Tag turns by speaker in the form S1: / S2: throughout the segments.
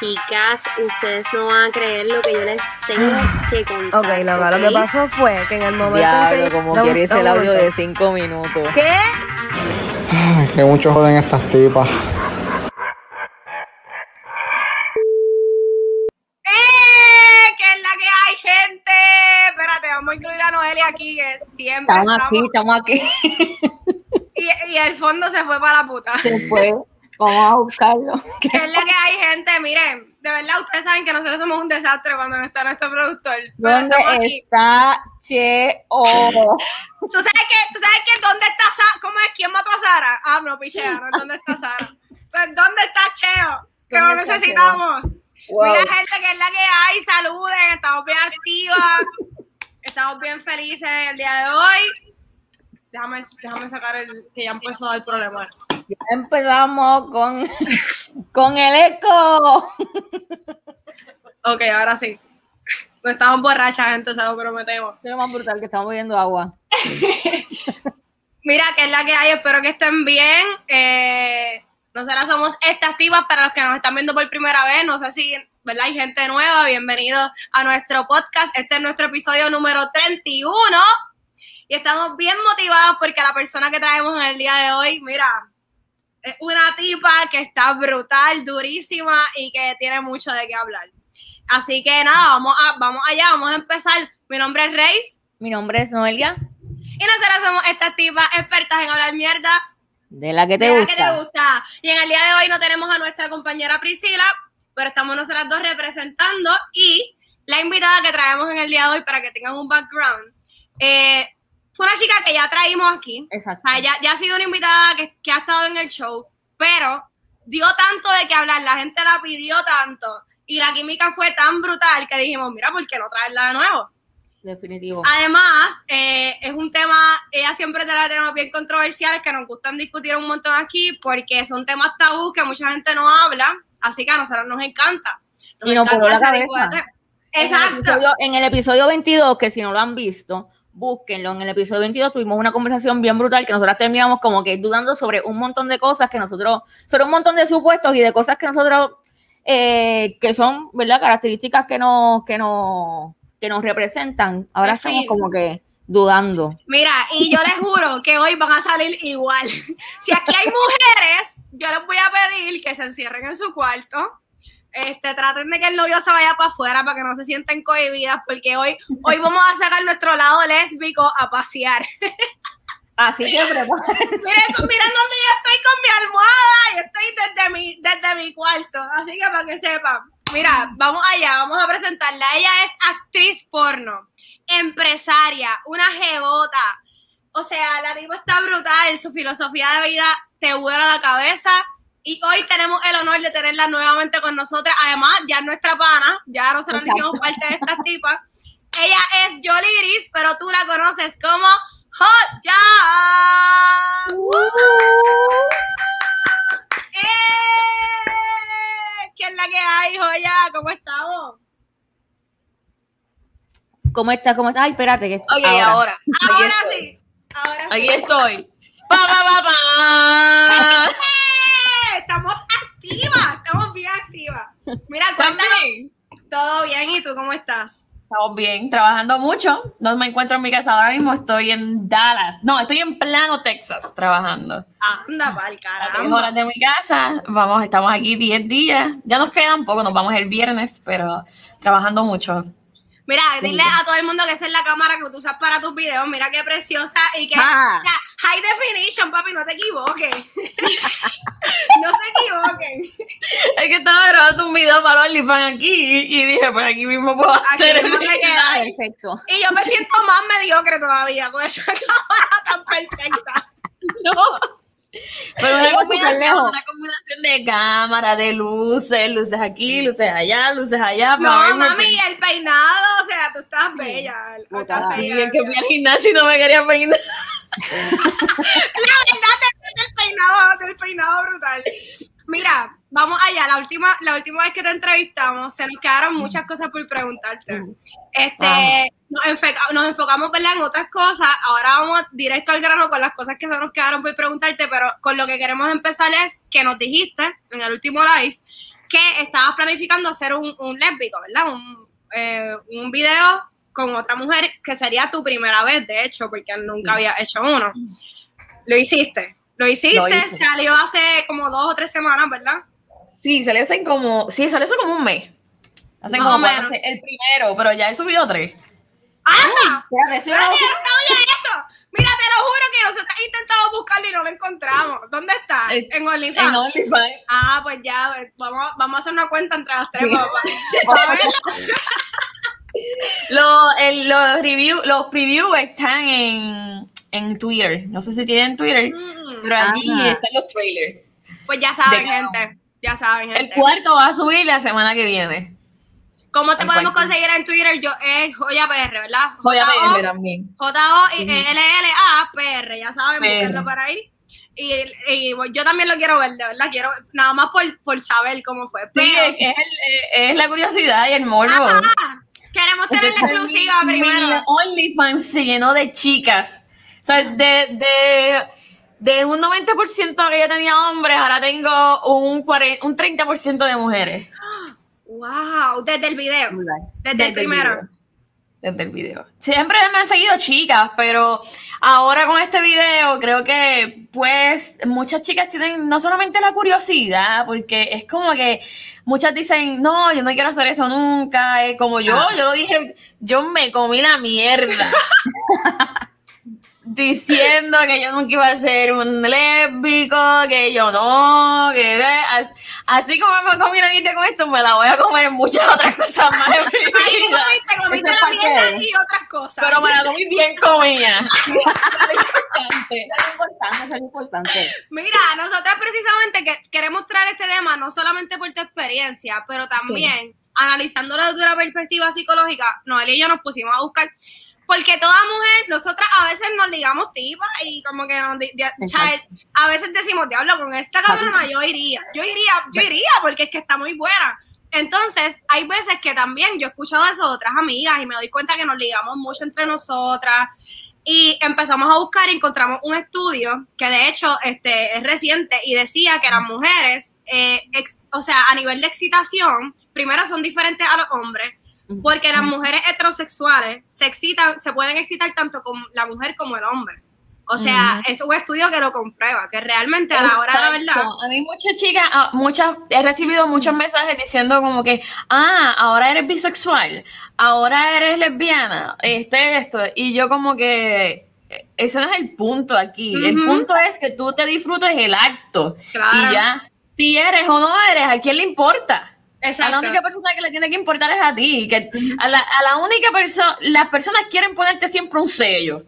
S1: Chicas, ustedes no van a creer lo que yo les tengo que contar.
S2: Ok, loca, lo que pasó fue que en el momento
S3: Diablo,
S2: que...
S3: como
S2: un-
S3: quieres el audio de 5 minutos.
S2: ¿Qué?
S4: Ay, que mucho joden estas tipas.
S5: ¡Eh! ¿Qué es la que hay, gente? Espérate, vamos a incluir a Noelia aquí, que siempre
S3: Estamos
S5: estamos.
S3: aquí, estamos aquí.
S5: Y, y el fondo se fue para la puta.
S3: Se fue. Vamos a buscarlo.
S5: ¿Qué es la que hay, gente? Miren, de verdad, ustedes saben que nosotros somos un desastre cuando no está nuestro productor.
S3: ¿Dónde está Cheo?
S5: ¿Tú sabes que, tú sabes que dónde está Sara? ¿Cómo es? ¿Quién mató a Sara? Ah, no, pichea, no, ¿dónde está Sara? Pues, ¿dónde está Cheo? Que lo
S3: ¿Dónde está
S5: necesitamos.
S3: Wow.
S5: Mira, gente, que es la que hay, saluden, estamos bien activas, estamos bien felices el día de hoy. Déjame, déjame sacar el que ya empezó a dar problema.
S3: Ya empezamos con, con el eco.
S5: Ok, ahora sí. No estamos borrachas, gente, se lo prometemos.
S3: Es lo más brutal que estamos bebiendo agua.
S5: Mira, que es la que hay, espero que estén bien. Eh, nosotras somos estas tipas para los que nos están viendo por primera vez. No sé si, ¿verdad? Hay gente nueva. Bienvenidos a nuestro podcast. Este es nuestro episodio número 31. Y estamos bien motivados porque la persona que traemos en el día de hoy, mira, es una tipa que está brutal, durísima y que tiene mucho de qué hablar. Así que nada, vamos, a, vamos allá, vamos a empezar. Mi nombre es Reis
S3: Mi nombre es Noelia.
S5: y nosotras somos estas tipas expertas en hablar mierda
S3: De la que te
S5: de la
S3: gusta.
S5: que te gusta. Y en el día de hoy no tenemos a nuestra compañera Priscila, pero estamos nosotras dos representando y la invitada que traemos en el día de hoy para que tengan un background. eh, fue una chica que ya traímos aquí.
S3: Exacto.
S5: O sea, ya, ya ha sido una invitada que, que ha estado en el show, pero dio tanto de qué hablar, la gente la pidió tanto y la química fue tan brutal que dijimos, mira, ¿por qué no traerla de nuevo?
S3: Definitivo.
S5: Además, eh, es un tema, ella siempre trae temas bien controversiales que nos gustan discutir un montón aquí porque son temas tabú que mucha gente no habla, así que a nosotros nos encanta. Nos
S3: Y nos
S5: encanta
S3: la cabeza.
S5: temas.
S3: En el,
S5: Exacto.
S3: episodio, en el episodio 22, que si no lo han visto, búsquenlo. En el episodio 22 tuvimos una conversación bien brutal que nosotros terminamos como que dudando sobre un montón de cosas que nosotros, sobre un montón de supuestos y de cosas que nosotros, eh, que son, ¿verdad? Características que nos, que nos, que nos representan. Ahora
S5: En
S3: estamos como que dudando.
S5: Mira, y yo les juro que hoy van a salir igual. Si aquí hay mujeres, yo les voy a pedir que se encierren en su cuarto. Este, traten de que el novio se vaya para afuera para que no se sienten cohibidas, porque hoy, hoy vamos a sacar nuestro lado lésbico a pasear.
S3: Así que prepárense.
S5: Miren, miren dónde yo estoy con mi almohada y estoy desde mi, desde mi cuarto. Así que para que sepan. Mira, vamos allá, vamos a presentarla. Ella es actriz porno, empresaria, una jebota. O sea, la tipo está brutal, su filosofía de vida te vuela la cabeza. Y hoy tenemos el honor de tenerla nuevamente con nosotras. Además, ya es nuestra pana, ya nosotros le hicimos parte de estas tipas. Ella es Jolie Gris, pero tú la conoces como Hot Jam. ¡Eh! ¿Qué es la que hay, joya? ¿Cómo estamos?
S3: ¿Cómo estás? ¿Cómo estás? Ay, espérate. Que
S6: Ok, ahora.
S5: Ahora
S6: estoy.
S5: sí. Ahora sí.
S6: Aquí estoy. Pa, pa, pa, pa.
S5: Estamos activas, estamos bien activas. Mira.
S6: También.
S5: Todo bien, ¿y tú cómo estás?
S6: Estamos bien, trabajando mucho. No me encuentro en mi casa ahora mismo, estoy en Dallas. No, estoy en Plano, Texas, trabajando.
S5: Anda, pa'l
S6: A tres
S5: caramba.
S6: horas de mi casa. Vamos, estamos aquí 10 días. Ya nos quedan poco, nos vamos el viernes, pero trabajando mucho.
S5: Mira, dile a todo el mundo que esa es la cámara que tú usas para tus videos. Mira qué preciosa y que
S3: Ah.
S5: o sea, high definition, papi, no te equivoques. no se equivoquen.
S6: Es que estaba grabando un video para OnlyFans aquí y dije, por aquí mismo puedo
S5: Aquí
S6: hacer
S5: mismo
S6: el
S5: queda.
S3: Perfecto.
S5: Y yo me siento más mediocre todavía con esa cámara tan perfecta.
S6: No. Pero una combinación, una combinación de cámara, de luces, luces aquí, luces allá, luces allá.
S5: No, mami, el peinado, o sea, tú estás bella.
S3: Puta,
S5: Estás bella.
S6: el que fui al gimnasio y no me quería peinar.
S5: La verdad te el peinado, el peinado brutal. Mira, vamos allá. La última, la última vez que te entrevistamos, se nos quedaron muchas cosas por preguntarte. Este,
S6: Ajá.
S5: nos, enfoca- nos enfocamos ¿verdad? en otras cosas. Ahora vamos directo al grano con las cosas que se nos quedaron por preguntarte, pero con lo que queremos empezar es que nos dijiste en el último live que estabas planificando hacer un, un lésbico, ¿verdad? Un, eh, un video con otra mujer que sería tu primera vez, de hecho, porque nunca había hecho uno. Lo hiciste. Lo hiciste,
S6: Lo
S5: salió hace como dos o tres semanas, ¿verdad?
S6: Sí, salió hace como, sí, salió hace como un mes. Hace
S5: Más
S6: como
S5: menos.
S6: el primero, pero ya he subido tres.
S5: ¡Anda!
S3: Era-
S5: yo no sabía eso. Mira, te lo juro que nosotros intentamos buscarlo y no lo encontramos. ¿Dónde está?
S6: Eh,
S5: En OnlyFans.
S6: En OnlyFans.
S5: Ah, pues ya, pues, vamos, vamos a hacer una cuenta entre las tres.
S6: Los, el- los review, los previews están en, en Twitter. No sé si tienen Twitter,
S5: Mm,
S6: pero allí
S3: Ajá.
S6: están los trailers.
S5: Pues ya saben, gente. Ya saben,
S6: El
S5: gente.
S6: cuarto va a subir la semana que viene.
S5: ¿Cómo te
S6: el
S5: podemos
S6: cuarto.
S5: conseguir en Twitter? Yo es Joya PR, ¿verdad?
S6: Joya
S5: J-O-
S6: PR también.
S5: J-O-L-L-A-P-R, ya saben,
S6: PR.
S5: búsquenlo por ahí. Y, y, pues, yo también lo quiero ver, de verdad, quiero, nada más por, por saber cómo fue.
S6: Sí,
S5: Pero
S6: es, es el- es la curiosidad y el morbo.
S5: Ajá, queremos tener la exclusiva
S6: mi-
S5: primero.
S6: Mi OnlyFans se llenó de chicas. O sea, de, de, de un 90% que yo tenía hombres, ahora tengo un, 40, un 30% de mujeres.
S5: Wow, desde el video, desde, el primero.
S6: video. Desde el video. Siempre me han seguido chicas, pero ahora con este video creo que pues muchas chicas tienen no solamente la curiosidad, porque es como que muchas dicen, no, yo no quiero hacer eso nunca, como yo,
S5: Ah.
S6: yo lo dije, yo me comí la mierda. Diciendo que yo nunca iba a ser un lésbico, que yo no, que as- así como me comí la mierda con esto, me la voy a comer en muchas otras cosas más en mi vida.
S5: comiste,
S3: es
S5: la mierda y otras cosas.
S6: Pero me la comí bien comida.
S3: Es lo importante, es lo importante.
S5: Mira, nosotras precisamente que queremos traer este tema no solamente por tu experiencia, pero también analizándolo desde una perspectiva psicológica, Noelia y yo nos pusimos a buscar, porque toda mujer, nosotras a veces nos ligamos tipas y como que nos, a veces decimos, diablo, con esta cabrona yo iría, yo iría, yo iría porque es que está muy buena. Entonces, hay veces que también yo he escuchado eso de otras amigas y me doy cuenta que nos ligamos mucho entre nosotras y empezamos a buscar y encontramos un estudio que de hecho este, es reciente y decía que las mujeres, eh, ex- o sea, a nivel de excitación, primero son diferentes a los hombres, porque las mujeres heterosexuales se excitan, se pueden excitar tanto con la mujer como el hombre. O sea, es un estudio que lo comprueba, que realmente a la hora de la verdad.
S6: A mí muchas chicas, ah, muchas, he recibido muchos mensajes diciendo como que, ah, ahora eres bisexual, ahora eres lesbiana, este, esto. Y yo como que, eh, ese no es el punto aquí. El punto es que tú te disfrutes el acto.
S5: Claro.
S6: Y ya, si eres o no eres, ¿a quién le importa? A la única persona que le tiene que importar es a ti. Que a, la, a la única persona, las personas quieren ponerte siempre un sello.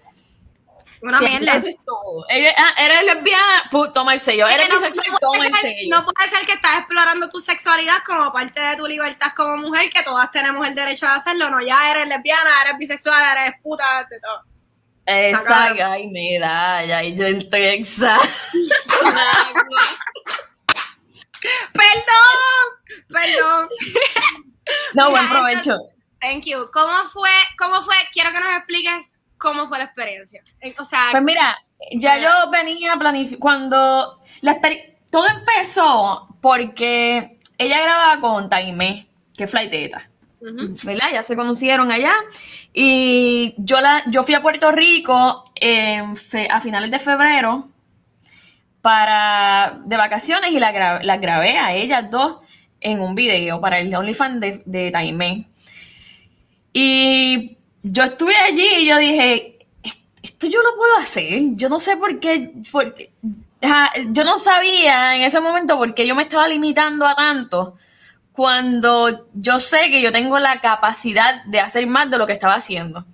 S5: Una
S6: Siempre,
S5: mierda.
S6: Eso es todo. Eres, ah, eres lesbiana, pu- toma el sello. Eres
S5: no,
S6: bisexual,
S5: no
S6: toma el
S5: ser,
S6: sello.
S5: no puede ser que estás explorando tu sexualidad como parte de tu libertad como mujer, que todas tenemos el derecho de hacerlo. No, ya eres lesbiana, eres bisexual, eres puta, de todo.
S6: Exacto. Ay, medalla. Y yo en Texas.
S5: Perdón, perdón.
S6: no, buen provecho.
S5: Thank you. ¿Cómo fue? ¿Cómo fue? Quiero que nos expliques cómo fue la experiencia. Eh, O sea,
S6: Pues mira, ya yo venía planificando. Cuando la todo empezó porque ella grababa con Taimé, que es flighteta.
S5: ujú,
S6: ¿verdad? Ya se conocieron allá. Y yo, la, yo fui a Puerto Rico en fe- a finales de febrero para de vacaciones y la gra- las grabé a ellas dos en un video para el OnlyFans de, de Taimé. Y yo estuve allí y yo dije, "Es- esto yo lo puedo hacer. Yo no sé por qué, por qué- yo no sabía en ese momento por qué yo me estaba limitando a tanto cuando yo sé que yo tengo la capacidad de hacer más de lo que estaba haciendo.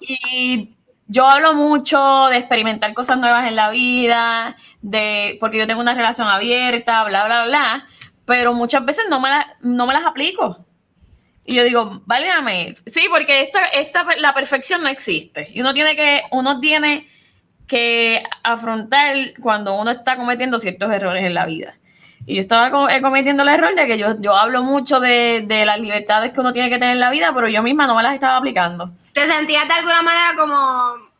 S6: Y yo hablo mucho de experimentar cosas nuevas en la vida, de porque yo tengo una relación abierta, bla, bla, bla, pero muchas veces no me, la- no me las aplico. Y yo digo, válgame, sí, porque esta, esta, la perfección no existe. Y uno tiene que, uno tiene que afrontar cuando uno está cometiendo ciertos errores en la vida. Y yo estaba eh, cometiendo el error de que yo, yo hablo mucho de, de las libertades que uno tiene que tener en la vida, pero yo misma no me las estaba aplicando.
S5: te sentías de alguna manera como,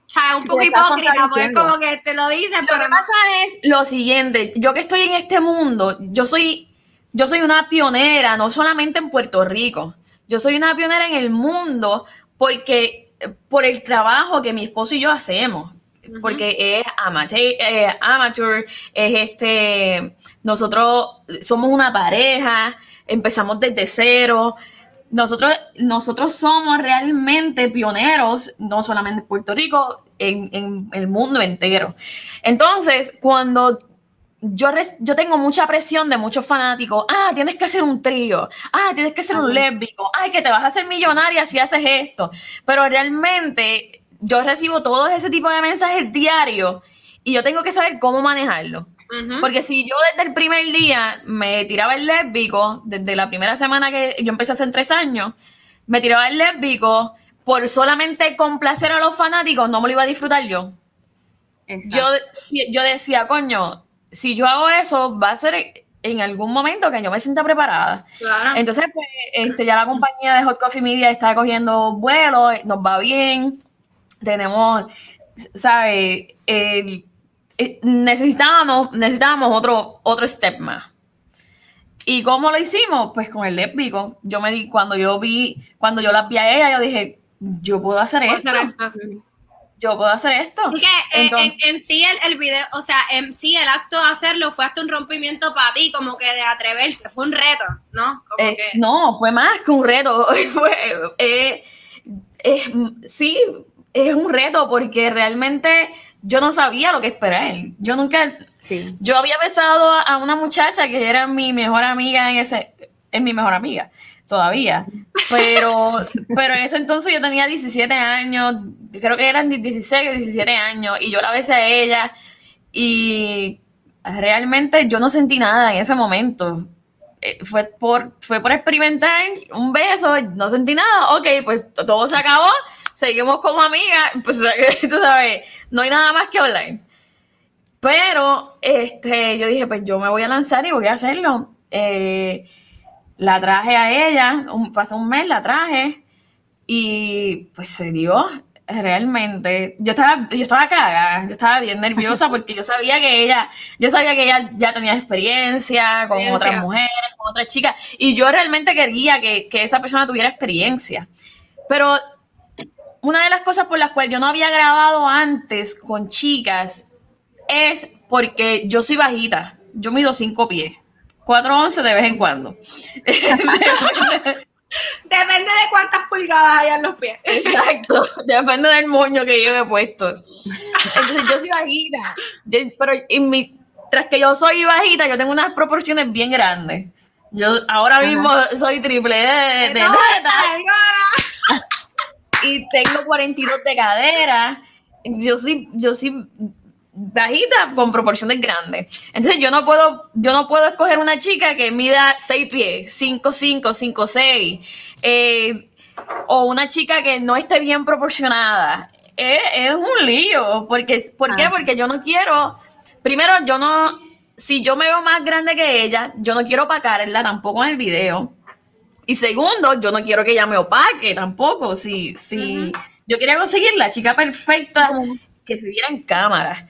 S5: ¿sabes? Un
S3: Sí,
S5: poco hipócrita, porque es
S3: contradiciendo.
S5: como que te lo dicen,
S6: Lo
S5: pero
S6: que
S5: no.
S6: pasa es lo siguiente, yo que estoy en este mundo, yo soy yo soy una pionera, no solamente en Puerto Rico, yo soy una pionera en el mundo porque por el trabajo que mi esposo y yo hacemos. Porque es amateur, eh, amateur, es este, nosotros somos una pareja, empezamos desde cero, nosotros, nosotros somos realmente pioneros, no solamente en Puerto Rico, en, en el mundo entero. Entonces, cuando yo, yo tengo mucha presión de muchos fanáticos. Ah, tienes que hacer un trío. Ah, tienes que ser un lésbico. Ay, que te vas a hacer millonaria si haces esto. Pero realmente yo recibo todo ese tipo de mensajes diarios y yo tengo que saber cómo manejarlo. Porque si yo desde el primer día me tiraba el lésbico, desde la primera semana que yo empecé hace tres años, me tiraba el lésbico por solamente complacer a los fanáticos, no me lo iba a disfrutar yo. Yo, yo decía, coño, si yo hago eso, va a ser en algún momento que yo me sienta preparada. Entonces, pues, este, ya la compañía de Hot Coffee Media está cogiendo vuelo, nos va bien, tenemos, ¿sabes? Eh, necesitábamos, necesitábamos otro, otro step más. ¿Y cómo lo hicimos? Pues con el lésbico. Yo me di, cuando yo vi, cuando yo la vi a ella, yo dije, yo puedo hacer esto yo puedo hacer esto.
S5: Así que eh, en, sí el, el, video, o sea, en sí el acto de hacerlo fue hasta un rompimiento para ti, como que de atreverte, fue un reto, ¿no?
S6: No, fue más que un reto. fue, eh, sí, es un reto porque realmente yo no sabía lo que esperar. Yo nunca, sí. yo había besado a una muchacha que era mi mejor amiga en ese, es mi mejor amiga todavía. Pero, pero en ese entonces yo tenía 17 años, creo que eran 16 o 17 años, y yo la besé a ella y realmente yo no sentí nada en ese momento. Eh, fue por, fue por experimentar un beso, no sentí nada, ok, pues todo se acabó, seguimos como amigas, pues tú sabes, no hay nada más que hablar. Pero este, yo dije, pues yo me voy a lanzar y voy a hacerlo. Eh, la traje a ella, pasó un mes, la traje y pues se dio realmente. Yo estaba, yo estaba cagada, yo estaba bien nerviosa porque yo sabía que ella, yo sabía que ella ya tenía experiencia con otras mujeres, con otras chicas, y yo realmente quería que, que esa persona tuviera experiencia. Pero una de las cosas por las cuales yo no había grabado antes con chicas es porque yo soy bajita, yo mido cinco pies. 4.11 de vez en cuando.
S5: Depende de cuántas pulgadas hay en los pies.
S6: Exacto, depende del moño que yo he puesto. Entonces yo soy bajita, pero mi, tras que yo soy bajita, yo tengo unas proporciones bien grandes. Yo ahora mismo soy triple de, de, y tengo 42 de cadera. Yo soy, yo soy bajita con proporciones grandes. Entonces yo no puedo, yo no puedo escoger una chica que mida 6 pies, 5, 5, 5, 6, o una chica que no esté bien proporcionada. Es, un lío, porque, ¿por qué? Ah. Porque yo no quiero, primero yo no, si yo me veo más grande que ella, yo no quiero opacarla tampoco en el video. Y segundo, yo no quiero que ella me opaque tampoco. Si, si yo quería conseguir la chica perfecta que se viera en cámara.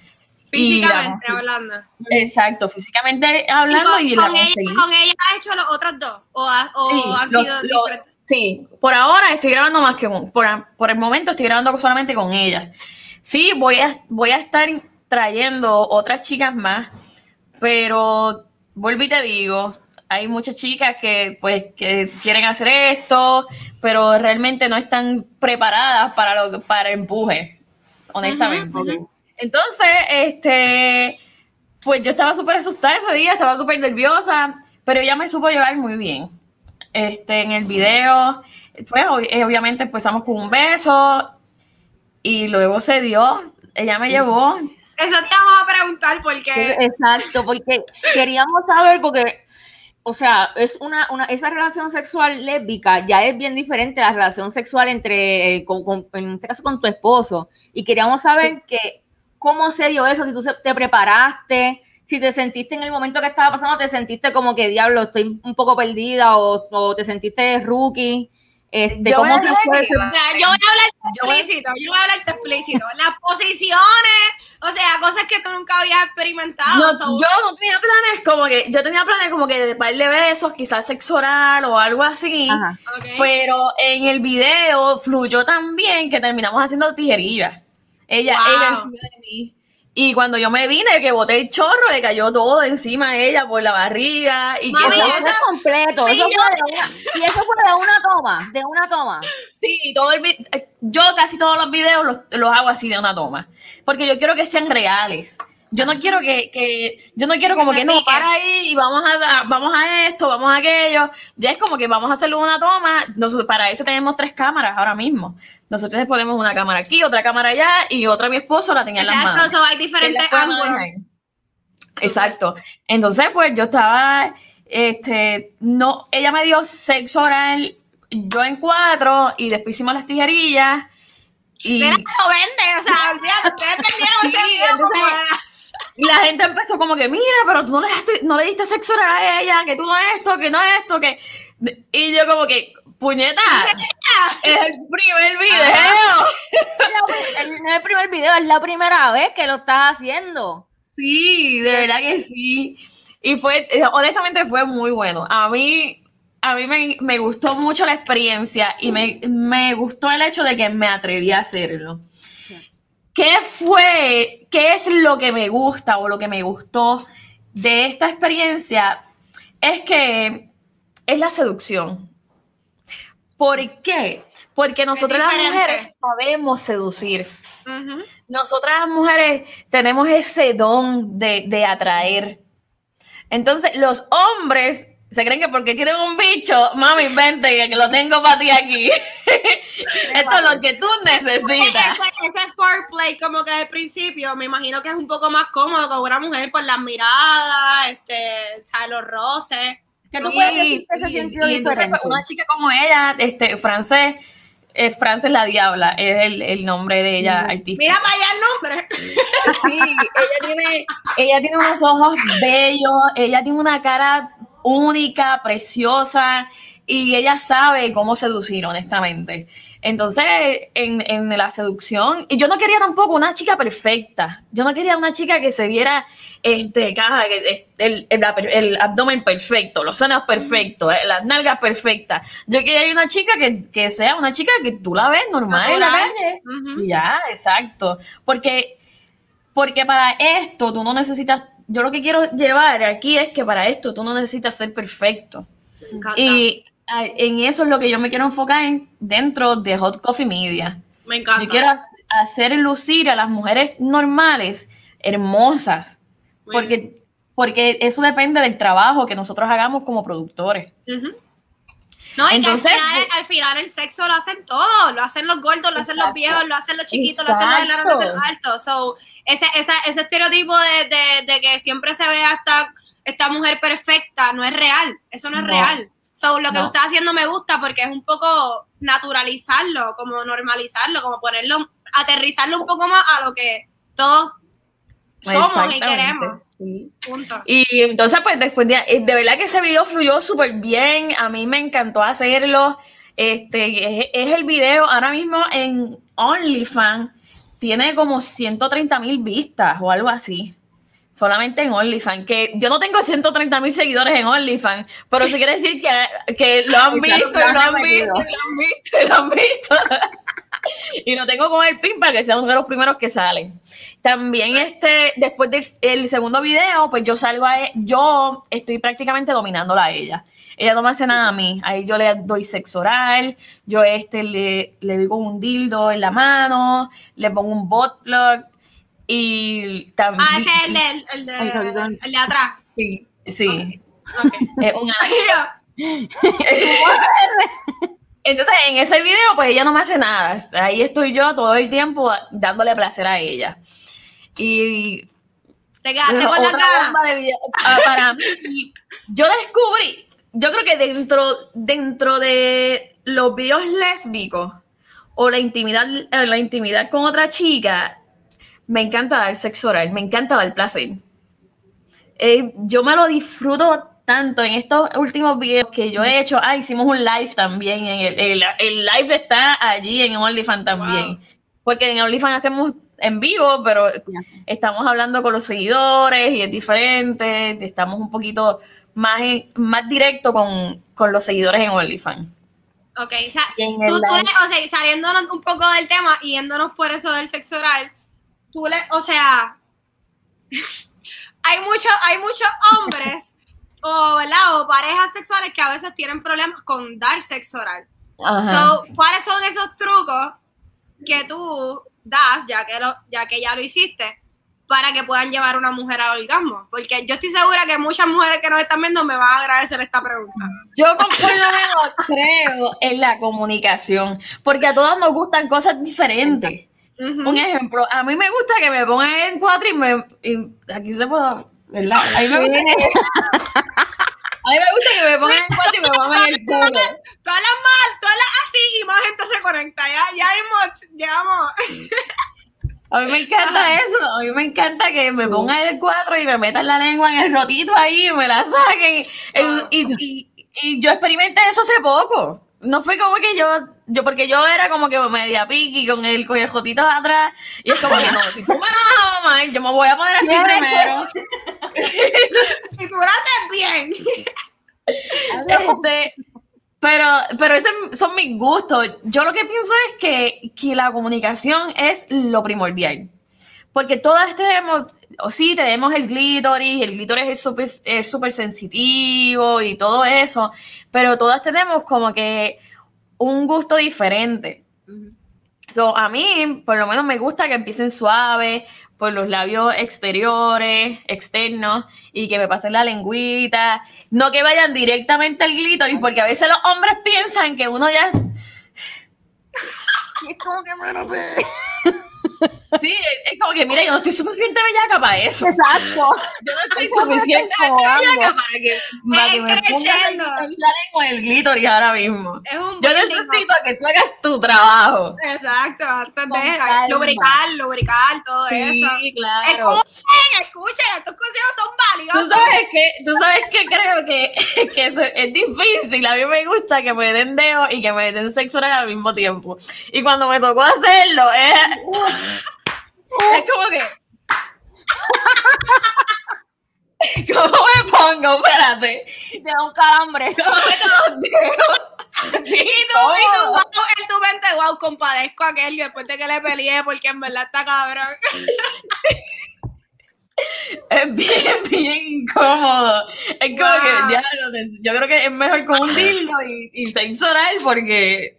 S5: Físicamente hablando.
S6: Exacto, físicamente hablando y,
S5: con, ella, con, ella, ha hecho los otros dos? ¿O, han sido diferentes?
S6: Sí, por ahora estoy grabando más que por, por el momento estoy grabando solamente con ella. Sí, voy a, voy a estar trayendo otras chicas más, pero vuelvo y te digo, hay muchas chicas que pues que quieren hacer esto, pero realmente no están preparadas para lo para empuje, honestamente. Entonces, este, pues yo estaba súper asustada ese día, estaba súper nerviosa, pero ella me supo llevar muy bien. Este, en el video, pues eh, obviamente empezamos con un beso y luego se dio, ella me llevó.
S5: Eso te vamos a preguntar porque...
S3: Exacto, porque queríamos saber, porque o sea, es una, una, esa relación sexual lésbica ya es bien diferente a la relación sexual entre, eh, con, en este caso, con tu esposo. Y queríamos saber que ¿Cómo se dio eso? Si tú te preparaste, si te sentiste en el momento que estaba pasando, te sentiste como que, diablo, estoy un poco perdida o, te sentiste rookie. Este,
S6: Yo
S3: ¿Cómo se ser-
S5: Mira, yo voy a hablar explícito, yo voy a hablar explícito. Las posiciones, o sea, cosas que tú nunca habías experimentado.
S6: No,
S5: so-
S6: yo no tenía planes como que, yo tenía planes como que de darle besos, quizás sexo oral o algo así. Pero en el video fluyó tan bien que terminamos haciendo tijerillas. Ella,
S5: Wow.
S6: ella encima de mí. Y cuando yo me vine, que boté el chorro, le cayó todo encima a ella por la barriga. Y que
S3: Eso fue completo. Eso
S5: Sí,
S3: fue de una, y eso fue de una toma, de una toma.
S6: Sí, todo el eh, yo casi todos los videos los, los hago así de una toma, porque yo quiero que sean reales. Yo no quiero que, que yo no quiero como que no, para ahí y vamos a vamos a esto, vamos a aquello. Ya es como que vamos a hacerlo una toma. Nosotros, para eso tenemos tres cámaras ahora mismo. Nosotros ponemos una cámara aquí, otra cámara allá y otra mi esposo la tenía en las
S5: Exacto,
S6: manos.
S5: so hay diferentes ángulos.
S6: Exacto. Entonces, pues yo estaba, este, no, ella me dio sexo oral, yo en cuatro, y después hicimos las tijerillas. Y,
S5: Mira, vende, o sea, ustedes vendieron ese video como...
S6: y la gente empezó como que, mira, pero tú no le, diste, no le diste sexo a ella, que tú no esto, que no esto, que... Y yo como que, puñeta, es el primer video.
S3: No es el primer video, es la primera vez que lo estás haciendo.
S6: Sí, de verdad que sí. Y fue, eh, honestamente fue muy bueno. A mí, a mí me, me gustó mucho la experiencia y me, me gustó el hecho de que me atreví a hacerlo. ¿Qué fue, qué es lo que me gusta o lo que me gustó de esta experiencia? Es que es la seducción. ¿Por qué? Porque nosotras las mujeres sabemos seducir. Nosotras las mujeres tenemos ese don de, de atraer. Entonces, los hombres se creen que porque tienen un bicho, mami, vente, que lo tengo para ti aquí. Esto es lo que tú necesitas.
S5: Ese, ese foreplay como que al principio, me imagino que es un poco más cómodo con una mujer por las miradas, este, o sea, los roces.
S3: Que tú
S6: Sí,
S3: puedes decir ese
S6: y-
S3: sentido
S6: y entonces, pues, una chica como ella, este, francés, eh, Frances la Diabla, es el, el nombre de ella artístico.
S5: Mira para allá el nombre.
S6: Sí, ella tiene, ella tiene unos ojos bellos, ella tiene una cara única, preciosa, y ella sabe cómo seducir, honestamente. Entonces, en, en la seducción, y yo no quería tampoco una chica perfecta. Yo no quería una chica que se viera este, el, el- el abdomen perfecto, los senos perfectos, eh, las nalgas perfectas. Yo quería una chica que, que sea una chica que tú la ves normal en la calle. Ya, exacto. Porque, porque para esto tú no necesitas, yo lo que quiero llevar aquí es que para esto tú no necesitas ser perfecto. Y en eso es lo que yo me quiero enfocar en, dentro de Hot Coffee Media.
S5: me encanta.
S6: Yo quiero hac- hacer lucir a las mujeres normales hermosas,
S5: Muy
S6: porque, porque eso depende del trabajo que nosotros hagamos como productores.
S5: Ujú. No, y
S6: Entonces,
S5: que al, final,
S6: pues-
S5: al final el sexo lo hacen todos, lo hacen los gordos, lo hacen los viejos, lo hacen los chiquitos, lo hacen los enanos, lo hacen los altos. So, ese, esa, ese estereotipo de, de- de que siempre se ve hasta esta mujer perfecta no es real, eso no es
S6: No.
S5: real. So, lo que
S6: No.
S5: tú estás haciendo me gusta porque es un poco naturalizarlo, como normalizarlo, como ponerlo, aterrizarlo un poco más a lo que todos somos y queremos.
S6: Sí. Y entonces, pues después de, de verdad que ese video fluyó súper bien. A mí me encantó hacerlo. Este es, es el video ahora mismo en OnlyFans. Tiene como 130 mil vistas o algo así. Solamente en OnlyFans. Que yo no tengo 130 mil seguidores en OnlyFans, pero eso quiere decir que, que lo han visto,
S3: lo han
S6: visto, lo han visto, lo han visto. Y lo tengo con el pin para que sea uno de los primeros que salen. También este, después del segundo video, pues yo salgo a e- yo estoy prácticamente dominándola a ella. Ella no me hace nada a mí. Ahí yo le doy sexo oral, yo este le, le doy con un dildo en la mano, le pongo un bot plug y también.
S5: Ah, ese es el de, el de, el de atrás.
S6: Sí, sí.
S5: Ok.
S6: Es un Entonces, en ese video, pues ella no me hace nada. Ahí estoy yo todo el tiempo dándole placer a ella. Y
S5: Te quedaste con la cara.
S6: video. Ah, para mí, yo descubrí, yo creo que dentro, dentro de los videos lésbicos o la intimidad, eh, la intimidad con otra chica, me encanta dar sexo oral, me encanta dar placer. Eh, yo me lo disfruto tanto en estos últimos videos que yo he hecho. Ah, hicimos un live también. En el, el, el live está allí en OnlyFans también. Porque en OnlyFans hacemos en vivo, pero estamos hablando con los seguidores y es diferente. Estamos un poquito más, más directo con, con los seguidores en OnlyFans.
S5: Ok, o sea, tú, tú o sea, saliéndonos un poco del tema y yéndonos por eso del sexo oral, tú le, o sea, hay muchos hay muchos hombres o, ¿verdad? o parejas sexuales que a veces tienen problemas con dar sexo oral. So, ¿Cuáles son esos trucos que tú das, ya que, lo, ya que ya lo hiciste, para que puedan llevar a una mujer al orgasmo? Porque yo estoy segura que muchas mujeres que nos están viendo me van a agradecer esta pregunta.
S6: Yo creo en la comunicación, porque a todas nos gustan cosas diferentes. Un ejemplo, a mí me gusta que me pongan en cuatro y me. aquí se puede. ¿Verdad? A mí me gusta que. A mí me gusta que me pongan en cuatro y me pongan el culo.
S5: Tú hablas mal, tú hablas así y más gente se conecta. Ya, ya hemos, llegamos.
S6: A mí me encanta eso, a mí me encanta que me pongan el cuatro y me metan la lengua en el rotito ahí y me la saquen. Y, y, y yo experimenté eso hace poco no fue como que yo, yo porque yo era como que media piqui con el, con jotito atrás, y es como que no, si tú me lo mamá, yo me voy a poner así primero.
S5: y tú lo haces bien.
S6: Este, pero, pero esos son mis gustos. Yo lo que pienso es que, que la comunicación es lo primordial. Porque todas tenemos, o sí, tenemos el clítoris, el clítoris es súper es super sensitivo y todo eso, pero todas tenemos como que un gusto diferente. So, a mí, por lo menos, me gusta que empiecen suaves, por los labios exteriores, externos, y que me pasen la lengüita. No que vayan directamente al clítoris, porque a veces los hombres piensan que uno ya.
S4: es como que menos
S6: Sí, es como que, mira, yo no estoy suficiente bellaca para eso.
S2: Exacto.
S6: Yo no estoy suficiente bellaca para que, para que me pongas la lengua en el clítoris ahora mismo. yo necesito que tú hagas tu trabajo.
S5: Exacto, antes de lubricar, lubricar, todo eso.
S6: Sí, claro.
S5: Escuchen, escuchen, estos consejos son valiosos.
S6: Tú sabes que, tú sabes que creo que, que eso es difícil. A mí me gusta que me den dedo y que me den sexo oral al mismo tiempo. Y cuando me tocó hacerlo, es... Es como que. ¿Cómo me pongo? Espérate.
S3: Te da un calambre.
S6: ¿Cómo me
S5: y tú, y tú, wow, en tu mente, wow, compadezco a aquel después de que le peleé porque en verdad está cabrón.
S6: es bien, bien incómodo. Es como que, ya, yo creo que es mejor con un dildo y, y sexo oral porque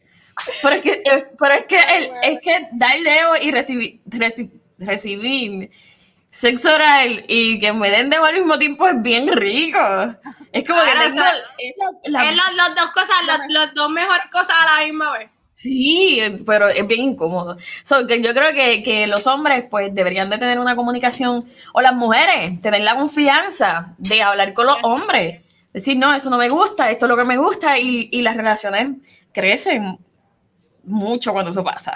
S6: pero es que, pero es que, el, es que dar dedo y recibir, recibir sexo oral y que me den dedo al mismo tiempo es bien rico. Es como que tengo,
S5: es, las dos cosas, las dos mejores cosas a la misma vez.
S6: Sí, pero es bien incómodo. que yo creo que, que, los hombres pues deberían de tener una comunicación, o las mujeres, tener la confianza de hablar con los hombres. Decir, no, eso no me gusta, esto es lo que me gusta, y, y las relaciones crecen mucho cuando eso pasa.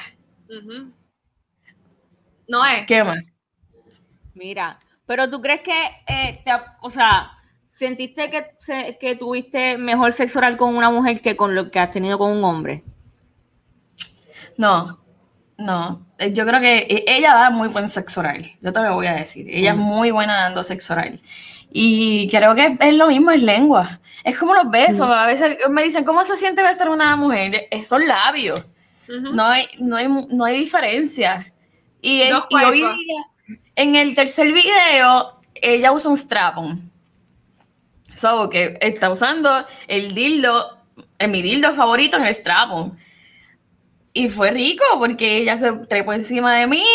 S5: No es.
S6: ¿Qué más?
S3: Mira, pero tú crees que, eh, o sea, sentiste que, que tuviste mejor sexo oral con una mujer que con lo que has tenido con un hombre?
S6: No, no. Eh, yo creo que e, ella da muy buen sexo oral. Yo te lo voy a decir. Ella es muy buena dando sexo oral. Y creo que es lo mismo, es lengua. Es como los besos. A veces me dicen, ¿cómo se siente besar a una mujer? Son labios no, hay, no, hay, no hay diferencia. Y, hoy día, en el tercer video, ella usa un strap-on. So, que está usando el dildo, en mi dildo favorito en el strap-on. Y fue rico porque ella se trepó encima de mí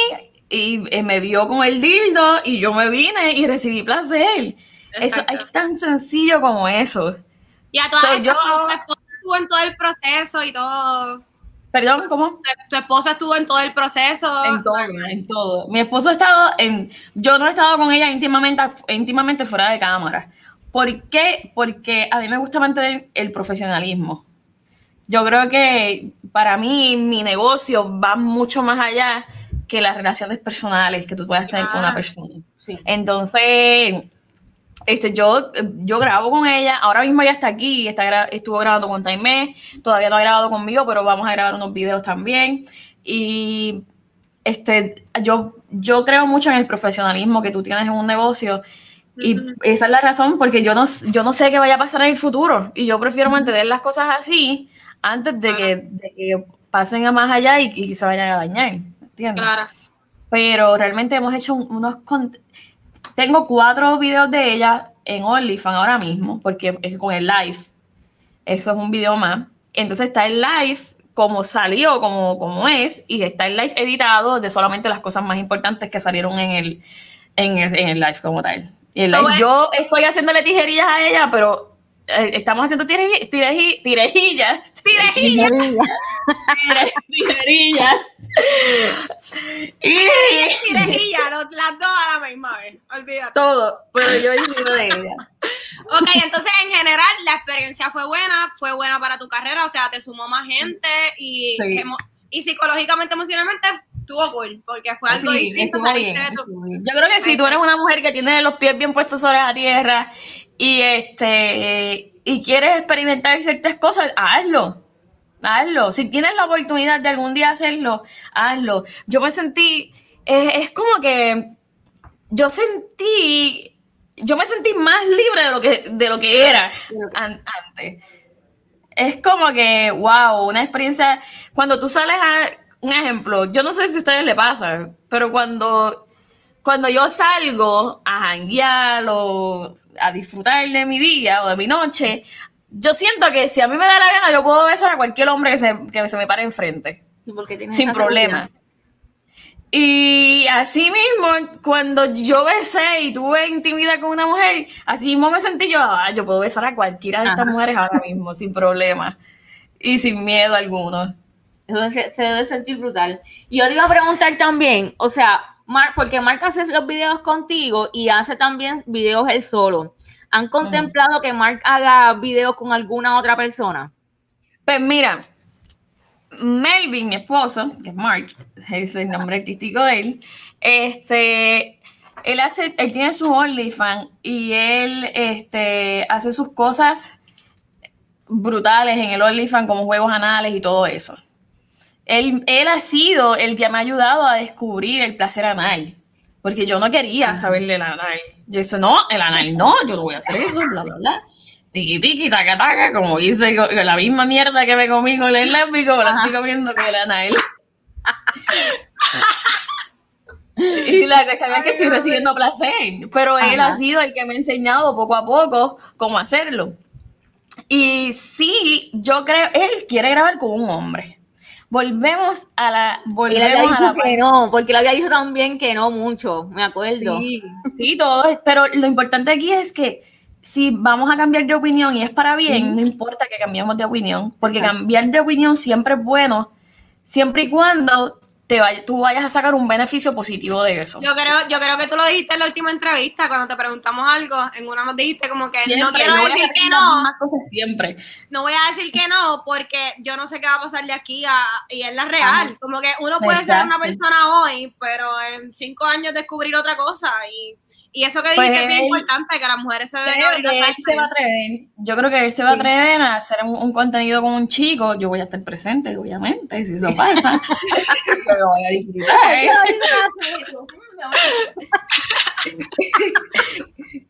S6: y eh, me vio con el dildo y yo me vine y recibí placer. Eso es tan sencillo como eso.
S5: Y a todas yo, estuvo en todo el proceso y todo.
S6: Perdón, ¿cómo?
S5: Tu esposa estuvo en todo el proceso.
S6: En todo, en todo. Mi esposo ha estado en. Yo no he estado con ella íntimamente, íntimamente fuera de cámara. ¿Por qué? Porque a mí me gusta mantener el profesionalismo. Yo creo que para mí mi negocio va mucho más allá que las relaciones personales que tú puedas tener con una persona. Entonces, Este, yo, yo grabo con ella, ahora mismo ella está aquí, está gra- estuvo grabando con Taimé, todavía no ha grabado conmigo, pero vamos a grabar unos videos también. Y este, yo, yo creo mucho en el profesionalismo que tú tienes en un negocio. Y esa es la razón, porque yo no, yo no sé qué vaya a pasar en el futuro. Y yo prefiero mantener las cosas así antes de que, de que pasen a más allá y, y se vayan a dañar. ¿Entiendes?
S5: Claro.
S6: pero realmente hemos hecho un- unos... Tengo cuatro videos de ella en OnlyFans ahora mismo, porque es con el live. Eso es un video más. Entonces está el live como salió, como, como es, y está el live editado de solamente las cosas más importantes que salieron en el, en el, en el live como tal. Y el
S5: So,
S6: live-
S5: eh,
S6: yo estoy haciéndole tijerillas a ella, pero eh, estamos haciendo tireji- tireji- tirejillas.
S5: Tirejilla.
S6: tire- tijerillas. Y
S5: Tirejilla, las dos a la misma vez. Olvídate.
S6: todo, pero yo hice de ella.
S5: Ok, entonces en general la experiencia fue buena, fue buena para tu carrera, o sea, te sumó más gente y,
S6: Sí.
S5: y psicológicamente, emocionalmente estuvo cool, porque fue algo
S6: Sí,
S5: distinto,
S6: bien,
S5: de tu...
S6: Yo creo que si tú eres una mujer que tiene los pies bien puestos sobre la tierra y este y quieres experimentar ciertas cosas, hazlo. Hazlo. Si tienes la oportunidad de algún día hacerlo, hazlo. Yo me sentí, es como que yo sentí, yo me sentí más libre de lo que, de lo que era an- antes. Es como que, wow, una experiencia. Cuando tú sales a. Un ejemplo, yo no sé si a ustedes le pasa, pero cuando, cuando yo salgo a janguear o a disfrutar de mi día o de mi noche, yo siento que si a mí me da la gana, yo puedo besar a cualquier hombre que se, que se me pare enfrente
S3: ¿Y por qué tienes
S6: sin problema. Y así mismo, cuando yo besé y tuve intimidad con una mujer, así mismo me sentí yo, ah, yo puedo besar a cualquiera de estas mujeres ahora mismo, sin problema. Y sin miedo alguno.
S3: Eso se debe sentir brutal. Y yo te iba a preguntar también, o sea, porque Mark hace los videos contigo y hace también videos él solo. ¿Han contemplado que Mark haga videos con alguna otra persona?
S6: Pues mira, Melvin, mi esposo, que es Mark, es el nombre artístico de él, este, él hace, él tiene su OnlyFans y él este, hace sus cosas brutales en el OnlyFans como juegos anales y todo eso. Él, él ha sido el que me ha ayudado a descubrir el placer anal. Porque yo no quería saber del anal. Yo dije, no, el anal no, yo no voy a hacer eso, bla, bla, bla. Tiki tiki, taca taca, como hice con, con la misma mierda que me comí con el lésbico, me la estoy comiendo con el anal. y la cuestión es que estoy recibiendo placer, pero él
S3: Ajá.
S6: ha sido el que me ha enseñado poco a poco cómo hacerlo. Y sí, yo creo, él quiere grabar con un hombre. Volvemos a la,
S3: Y él había
S6: volvemos a la
S3: que no, porque él había dicho también que no mucho, me acuerdo.
S6: Sí, sí, todo, pero lo importante aquí es que si vamos a cambiar de opinión y es para bien, no importa que cambiemos de opinión, porque
S3: Exacto.
S6: cambiar de opinión siempre es bueno, siempre y cuando te vaya- tú vayas a sacar un beneficio positivo de eso.
S5: Yo creo, yo creo que tú lo dijiste en la última entrevista, cuando te preguntamos algo, en una nos dijiste como que no quiero decir que no,
S6: cosas siempre.
S5: no voy a decir que no, porque yo no sé qué va a pasar de aquí a, y es la real.
S6: Ajá.
S5: Como que uno puede ser una persona hoy, pero en cinco años descubrir otra cosa. Y, y eso que
S6: Pues
S5: dijiste es bien importante, que las mujeres se deben
S6: Creo
S5: abrir
S6: que
S5: las
S6: él se va a atrever. Yo creo que él se va a atrever a hacer un, un contenido con un chico. Yo voy a estar presente, obviamente, si eso pasa. Lo voy a disfrutar.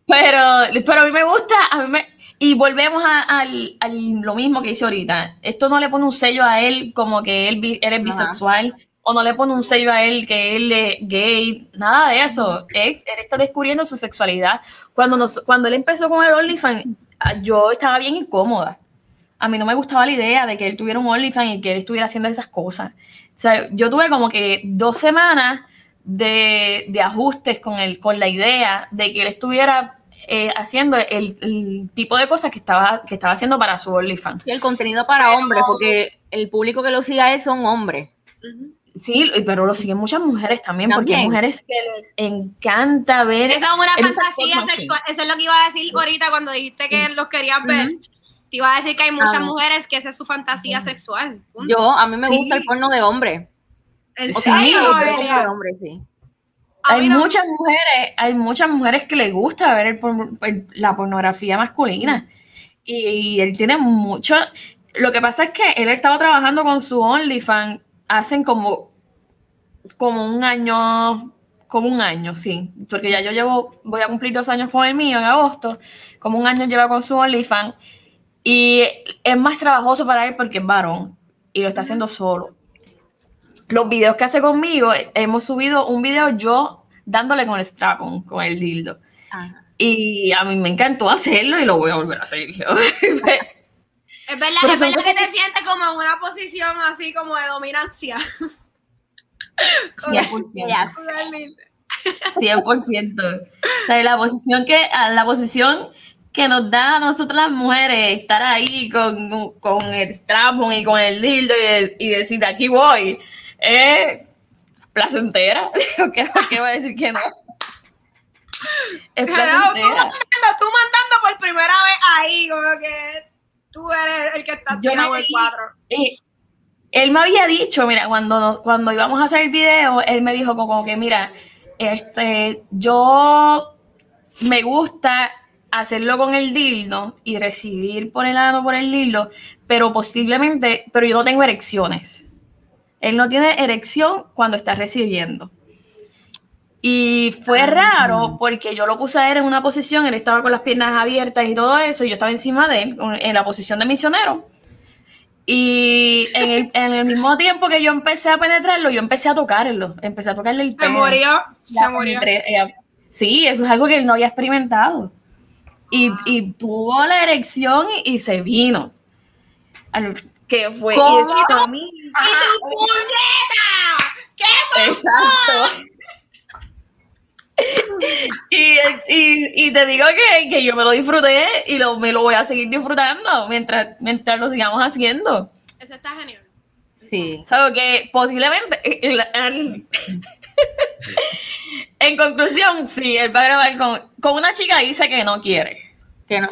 S6: pero, pero a mí me gusta, a mí me- y volvemos a, al- lo mismo que hice ahorita. Esto no le pone un sello a él como que él, él es bisexual, o no le pone un sello a él que él es gay, nada de eso. Él, él está descubriendo su sexualidad. Cuando, nos, cuando él empezó con el OnlyFans, ah, yo estaba bien incómoda. A mí no me gustaba la idea de que él tuviera un OnlyFans y que él estuviera haciendo esas cosas. O sea, yo tuve como que dos semanas de, de ajustes con, el, con la idea de que él estuviera eh, haciendo el, el tipo de cosas que estaba, que estaba haciendo para su OnlyFans.
S3: Y el contenido para
S5: Pero-
S3: hombres, porque el público que lo sigue a él son hombres.
S6: Sí, pero lo siguen muchas mujeres también, porque hay mujeres que les encanta ver.
S5: Eso es una fantasía sexual. Eso es lo que iba a decir ahorita cuando dijiste que los querías ver. Te iba a decir que hay muchas
S3: Ah.
S5: mujeres que esa es su fantasía sexual. Punto.
S3: Yo, a mí me
S6: Sí.
S3: gusta el porno de hombre.
S5: ¿En
S3: O sea, hombre, sí.
S5: A
S6: hay
S5: no-
S6: muchas mujeres, hay muchas mujeres que les gusta ver el la pornografía masculina. Y, y él tiene mucho. Lo que pasa es que él estaba trabajando con su OnlyFans hacen como, como un año, como un año, sí. Porque ya yo llevo, voy a cumplir dos años con el mío en agosto. Como un año lleva con su OnlyFans. Y es más trabajoso para él porque es varón y lo está haciendo solo los videos que hace conmigo, hemos subido un video yo dándole con el strap on, con el dildo. Y a mí me encantó hacerlo y lo voy a volver a hacer.
S5: Es verdad,
S6: Pero
S5: es verdad que te sientes como en una posición así como de dominancia.
S6: 100%.
S5: Realmente.
S6: 100%. O sea, la posición que, a la posición que nos da a nosotras las mujeres estar ahí con, con el strap on y con el dildo y, y decir aquí voy, es placentera. ¿Qué, ¿Qué voy a decir que no? Es
S5: tú,
S6: placentera.
S5: mandando, tú mandando por primera vez ahí, como que tú eres el que está
S6: Yo
S5: tirado
S6: me
S5: el cuatro.
S6: Y él me había dicho, mira, cuando, cuando íbamos a hacer el video, él me dijo como que, mira, este, yo me gusta hacerlo con el dildo y recibir por el ano por el dildo, pero posiblemente, pero yo no tengo erecciones. Él no tiene erección cuando está recibiendo. Y fue raro porque yo lo puse a él en una posición, él estaba con las piernas abiertas y todo eso, y yo estaba encima de él, en la posición de misionero. Y en el, en el mismo tiempo que yo empecé a penetrarlo, yo empecé a tocarlo, empecé a tocarle el
S5: Se
S6: pene.
S5: murió, se murió.
S6: penetré, sí, eso es algo que él no había experimentado. Y, y tuvo la erección y, y se vino. Que fue. y
S3: ¿Cómo?
S6: mí-
S5: ¡Y tu puñeta! ¿Qué pasó?
S6: Exacto. Y, y- y te digo que, que yo me lo disfruté y lo, me lo voy a seguir disfrutando mientras, mientras lo sigamos haciendo.
S5: Eso está genial.
S3: Sí.
S6: O sea, que posiblemente. el- el- en conclusión, sí, él va a grabar con, con una chica y dice que no quiere.
S3: Que no.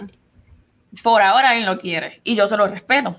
S6: Por ahora él no quiere. Y yo se lo respeto.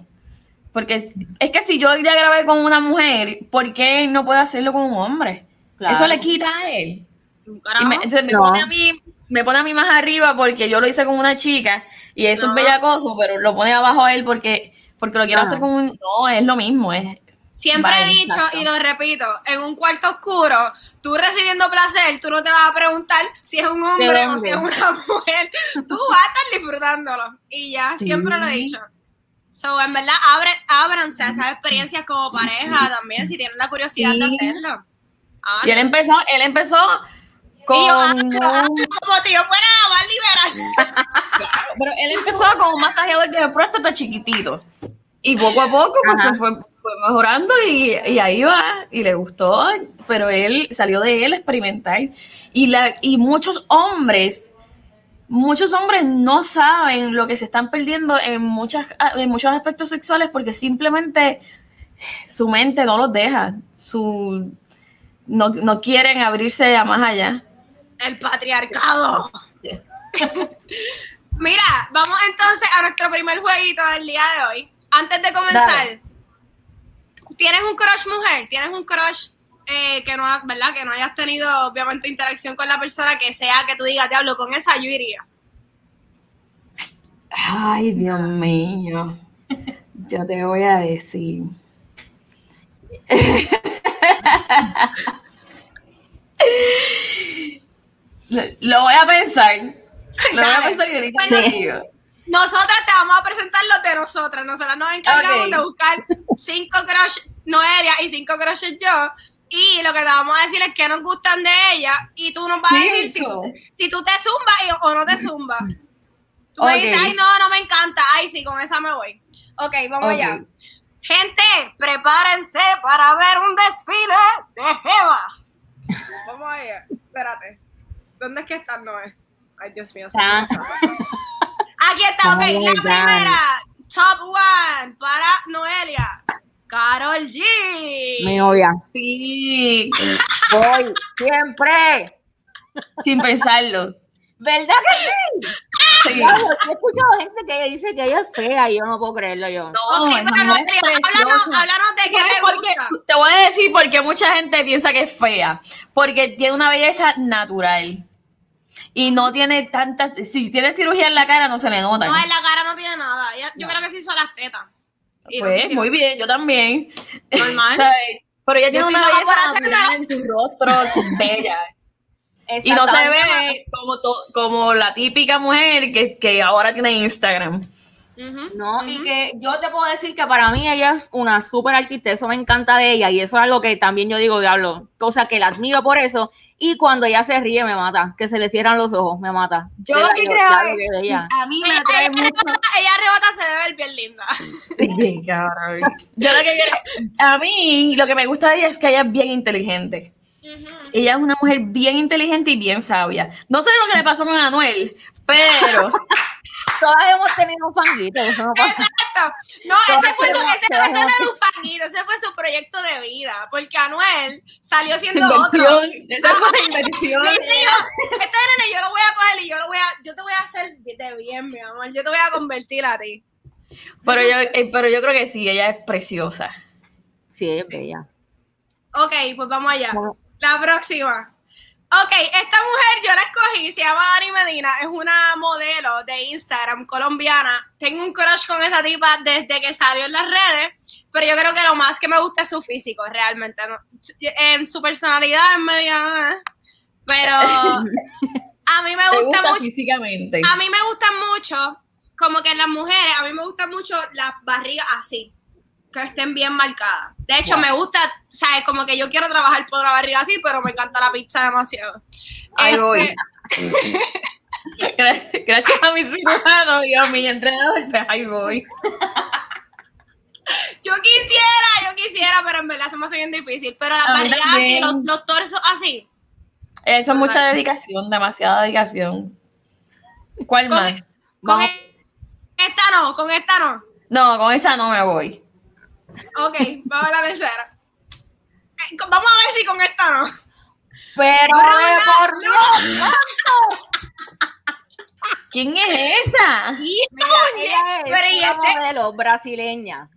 S6: Porque es, es que si yo ya grabé con una mujer, ¿por qué él no puede hacerlo con un hombre?
S3: Claro.
S6: Eso le quita a él. Y me, entonces me
S3: No.
S6: pone a mí, me pone a mí más arriba porque yo lo hice con una chica y eso
S5: No.
S6: es bellacoso, pero lo pone abajo a él porque, porque lo quiero
S3: Ajá.
S6: hacer con un. No, es lo mismo, es.
S5: Siempre he dicho,
S6: exacto.
S5: y lo repito, en un cuarto oscuro, tú recibiendo placer, tú no te vas a preguntar si es un hombre o si es una mujer. Tú vas a estar disfrutándolo. Y ya,
S6: Sí.
S5: siempre lo he dicho. So, en verdad, abre, ábranse a esas experiencias como pareja también, si tienen la curiosidad de hacerlo. Ah,
S6: Y él empezó, él empezó con
S5: Y yo, ah,
S6: un-
S5: como si yo fuera más liberal.
S6: pero él empezó con un masajeador de próstata chiquitito. Y poco a poco pues, se fue, fue mejorando y, y ahí va. Y le gustó. Pero él salió de él a experimentar. Y, la, y muchos hombres, muchos hombres no saben lo que se están perdiendo en, muchas, en muchos aspectos sexuales porque simplemente su mente no los deja. Su, no, no quieren abrirse a más allá.
S5: El patriarcado. Mira, vamos entonces a nuestro primer jueguito del día de hoy. Antes de comenzar,
S6: Dale.
S5: ¿tienes un crush mujer? ¿Tienes un crush eh, que no, verdad, que no hayas tenido obviamente interacción con la persona que sea que tú digas, te hablo con esa, yo iría?
S6: Ay, Dios mío. Yo te voy a decir. lo, voy a pensar. Lo voy a pensar y ahorita
S5: Bueno,
S6: digo.
S5: Nosotras te vamos a presentar los de nosotras. Nosotras nos encargamos
S6: Ok.
S5: de buscar cinco crush Noelia y cinco crushes yo. Y lo que te vamos a decir es que nos gustan de ella. Y tú nos vas a decir si, si tú te zumbas o no te zumbas. Tú me dices, ay, no, no me encanta. Ay, sí, con esa me voy. Ok, vamos allá. Gente, prepárense para ver un desfile de jevas. Vamos allá. Espérate. ¿Dónde es que están, Noé? Ay, Dios mío. se
S3: Ah.
S5: me. Aquí está, ok.
S3: Oh
S5: la primera, top one, para Noelia. Carol G.
S3: Mi novia.
S6: Sí,
S3: Voy siempre.
S6: sin pensarlo.
S3: ¿Verdad que sí?
S6: Sí.
S3: Claro, Yo he escuchado gente que dice que ella es fea y yo no puedo creerlo yo.
S6: No,
S5: Ok,
S6: esa
S5: pero
S6: mujer es
S5: háblanos, de qué
S6: ¿Sabes
S5: te gusta.
S6: Te voy a decir por qué mucha gente piensa que es fea. Porque tiene una belleza natural. Y no tiene tantas. Si tiene cirugía en la cara, no se le nota.
S5: No, en la cara no tiene nada. Yo creo que se hizo las tetas. Y no
S6: Pues
S5: sé si-
S6: muy bien, yo también.
S5: Normal.
S6: ¿Sabes? Pero ella tiene una belleza en su rostro, bella. Y no se ve como, to- como la típica mujer que, que ahora tiene Instagram.
S3: No, y que yo te puedo decir que para mí ella es una súper artista, eso me encanta de ella y eso es algo que también yo digo, diablo, cosa que la admiro por eso y cuando ella se ríe me mata, que se le cierran los ojos, me mata.
S6: Yo lo que creo es,
S3: que de ella.
S6: a mí me atrae mucho.
S5: Ella rebota se debe ver bien linda.
S6: Bien, cabrón. Yo lo que quiero- a mí lo que me gusta de ella es que ella es bien inteligente. Ella es una mujer bien inteligente y bien sabia. No sé lo que le pasó con Anuel, pero
S3: Todas hemos tenido un fanguito, eso no pasa.
S5: Exacto. No,
S3: Todas
S5: ese fue su, ese, era un fanguito, ese fue su proyecto de vida. Porque Anuel salió siendo otro.
S6: inversión. Esa fue la inversión.
S5: Este nene yo lo voy a coger y yo lo voy a, yo te voy a hacer de bien, mi amor. Yo te voy a convertir a ti.
S6: Pero yo, eh, pero yo creo que sí, ella es preciosa.
S3: Sí, ella es bella.
S5: Ok, pues vamos allá.
S3: Bueno.
S5: La próxima. Ok, esta mujer yo la escogí, se llama Dani Medina, es una modelo de Instagram colombiana. Tengo un crush con esa tipa desde que salió en las redes, pero yo creo que lo más que me gusta es su físico, realmente. ¿no? En su personalidad es media... Pero a mí me gusta
S6: gusta
S5: mucho...
S6: físicamente.
S5: A mí me gustan mucho, como que en las mujeres, a mí me gustan mucho las barrigas así, que estén bien marcadas. De hecho,
S6: Wow.
S5: me gusta, ¿sabes? Como que yo quiero trabajar por una barriga así, pero me encanta la pizza demasiado.
S6: Ahí
S5: Este,
S6: voy. Gracias, gracias a mi cirujano y a mi entrenador, pues ahí voy.
S5: Yo quisiera, yo quisiera, pero en verdad se me hace bien difícil. Pero las
S6: A mí
S5: barrigas así, los, los torsos así.
S6: Eso es mucha dedicación, demasiada dedicación. ¿Cuál
S5: Con,
S6: más?
S5: con
S3: Vamos.
S5: e- esta no, con esta no.
S6: No, con esa no me voy.
S5: Ok, vamos a la tercera. Eh, Vamos a ver si con esta no.
S3: Pero eh, por
S5: no.
S6: ¿Quién es esa?
S3: Mira, ella es
S5: Pero y
S3: una
S5: ese-
S3: modelo brasileña.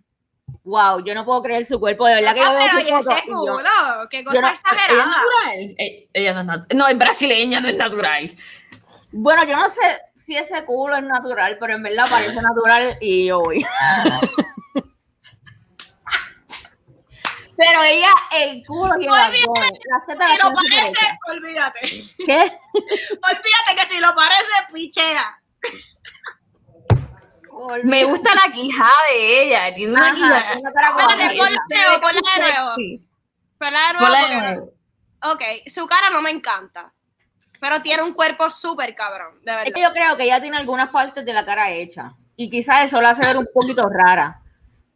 S3: Wow, yo no puedo creer su cuerpo, de verdad que yo
S5: Ah,
S3: veo su
S5: ese
S3: y yo-
S5: culo, qué cosa
S3: no-
S6: ¿Ella es
S5: exagerada.
S6: natural? Eh, ella no es natural. No, es brasileña, no es natural.
S3: Bueno, yo no sé si ese culo es natural, pero en verdad parece natural y yo voy. pero ella, el culo y el
S5: Olvídate, Si lo parece, olvídate.
S3: ¿Qué?
S5: Olvídate que si lo parece, pichea.
S6: Me gusta la quijada de ella. Tiene una quijada.
S5: Espérate, ponla de nuevo, ponla de nuevo. Ponla de nuevo. Ok, su cara no me encanta. Pero tiene un cuerpo súper cabrón, de
S3: Es
S5: verdad.
S3: que yo creo que ella tiene algunas partes de la cara hecha. Y quizás eso la hace ver un poquito rara.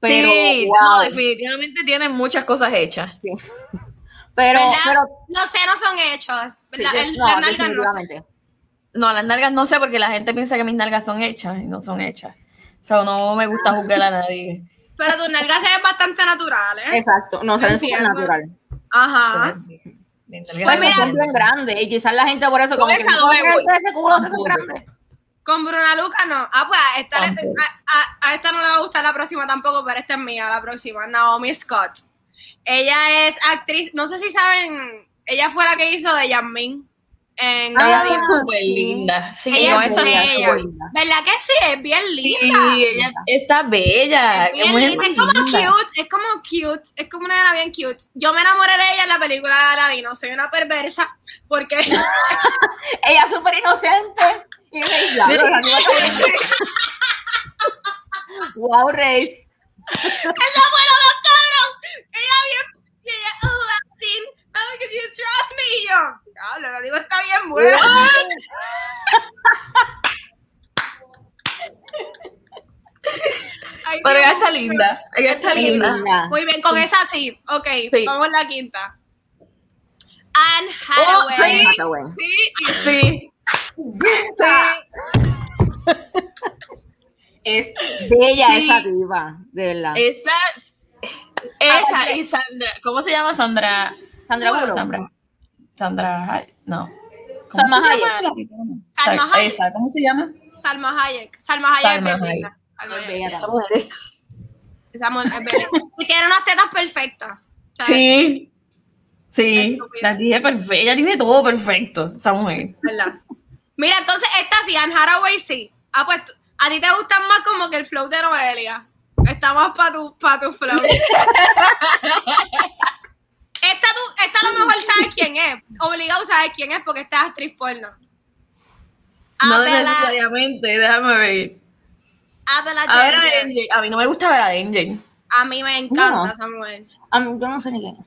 S3: Pero,
S6: sí,
S3: wow.
S6: no, definitivamente tiene muchas cosas hechas.
S3: pero, pero
S5: Los senos son hechos. La-
S3: sí,
S5: el-
S3: no,
S5: las nalgas no son.
S6: No, las nalgas no sé porque la gente piensa que mis nalgas son hechas y no son hechas. O sea, no me gusta juzgar a nadie.
S5: Pero tus nalgas se ven bastante naturales.
S3: Exacto, no se ven
S5: Entiendo.
S3: súper natural.
S5: Ajá. Pues
S6: no
S5: mira,
S3: bien grandes y quizás la gente por eso
S6: Con
S3: como
S6: esa
S3: que
S6: no me
S3: "Mira,
S6: voy".
S3: ese culo es
S6: Tampoco.
S3: grande.
S5: Con Bruna Luca no. Ah, pues a esta, le- a, a- a esta no le va a gustar la próxima tampoco, pero esta es mía, la próxima. Naomi Scott. Ella es actriz, no sé si saben, ella fue la que hizo de Yasmin en Aladdin.
S6: es súper linda. Sí,
S5: ella
S6: no,
S5: es
S6: esa
S3: bella, linda.
S5: ¿Verdad que sí? Es bien
S6: Sí,
S5: linda.
S6: ella está bella.
S5: Es bien linda. Es como
S6: linda.
S5: cute, es como cute, es como una nena bien cute. Yo me enamoré de ella en la película de Aladdin, soy una perversa, porque
S3: Ella es súper inocente. Wow, Reis.
S5: ¡Eso fue lo más cabrón! Ella bien, y ella, oh, Aladdin, how could you trust me? Y yo, diablo, la digo está bien buena. Ay,
S6: Pero ella está linda. Ella está linda.
S3: linda.
S5: Muy bien, con esa sí. Ok,
S6: Sí.
S5: vamos a la quinta. Anne
S6: Oh,
S5: Hathaway.
S6: sí.
S3: Hathaway.
S6: Sí, sí.
S3: Es bella
S6: Sí.
S3: esa diva, de verdad.
S6: Esa, esa y Sandra. ¿Cómo se llama Sandra?
S3: Sandra
S6: ¿Cómo
S3: Bullock.
S6: Sandra. Sandra No. ¿Cómo
S3: Salma
S6: se
S3: Hayek.
S5: Salma
S6: Sa-
S5: Hayek.
S6: Esa, ¿cómo se llama?
S5: Salma Hayek. Salma Hayek
S6: Salma Hayek.
S5: Salma Hayek.
S3: Bella
S6: Esa mujer es-
S5: Esa mujer es bella. Tiene unas tetas perfectas. ¿sabes?
S6: Sí. Sí, la tiene perfecta. Ella tiene todo perfecto, esa mujer.
S5: ¿Verdad? Mira, entonces esta sí, Anne Haraway sí. Ah, pues a ti te gustan más como que el flow de Noelia. Está más para tu, pa tu flow. esta, tú, esta a lo mejor sabes quién es. Obligado sabes quién es porque esta es actriz porno.
S6: No
S5: Abela,
S6: necesariamente, déjame ver.
S5: Abela
S6: A ver a. A mí no me gusta ver a Angel.
S5: A mí me encanta
S3: No.
S5: esa mujer.
S3: A mí, yo no sé ni quién. es.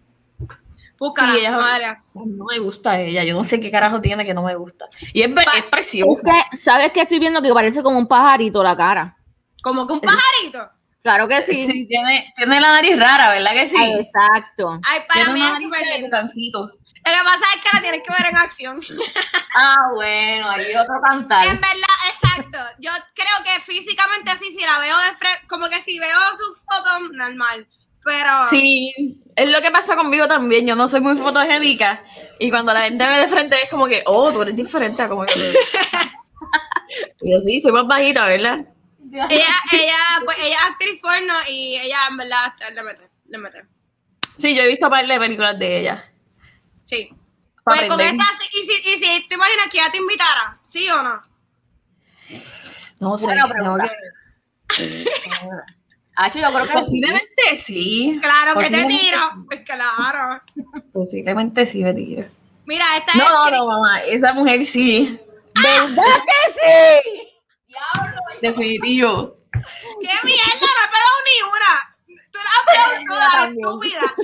S5: Búscala,
S6: Sí, ella-
S5: Noelia.
S6: No me gusta ella. Yo no sé qué carajo tiene que no me gusta. Y es, es
S3: Es
S6: preciosa.
S3: que, ¿sabes qué estoy viendo? Que parece como un pajarito la cara.
S5: Como que un pajarito.
S3: Claro que sí.
S6: Sí, tiene, tiene la nariz rara, ¿verdad que sí?
S3: Exacto.
S5: Ay, para mí es súper
S6: tucancito.
S5: Lo que pasa es que la tienes que ver en acción.
S3: Ah, bueno, hay otro cantar.
S5: En verdad, exacto. Yo creo que físicamente así, si la veo de frente, como que si veo sus fotos, normal. Pero
S6: Sí, es lo que pasa conmigo también. Yo no soy muy fotogénica. Y cuando la gente me ve de frente es como que, oh, tú eres diferente a como yo. y yo sí, soy más bajita, ¿verdad?
S5: ella, ella, pues ella es actriz porno y ella en verdad le mete, le mete.
S6: Sí, yo he visto un par de películas de ella.
S5: Sí. Pues con esta, sí, y si, y si te imaginas que ella te invitara, ¿sí o no?
S6: No sé.
S3: Buena
S6: tengo que-
S3: Ah, yo creo que sí.
S6: Posiblemente sí.
S5: Claro que te tiro.
S6: sí.
S5: Pues claro.
S6: Posiblemente sí me tire.
S5: Mira, esta es.
S6: No, no, no, mamá. Esa mujer sí.
S3: ¿Verdad que sí?
S6: Definitivo.
S5: ¡Qué mierda! No he pegado ni una. Tú la has pegado toda, estúpida.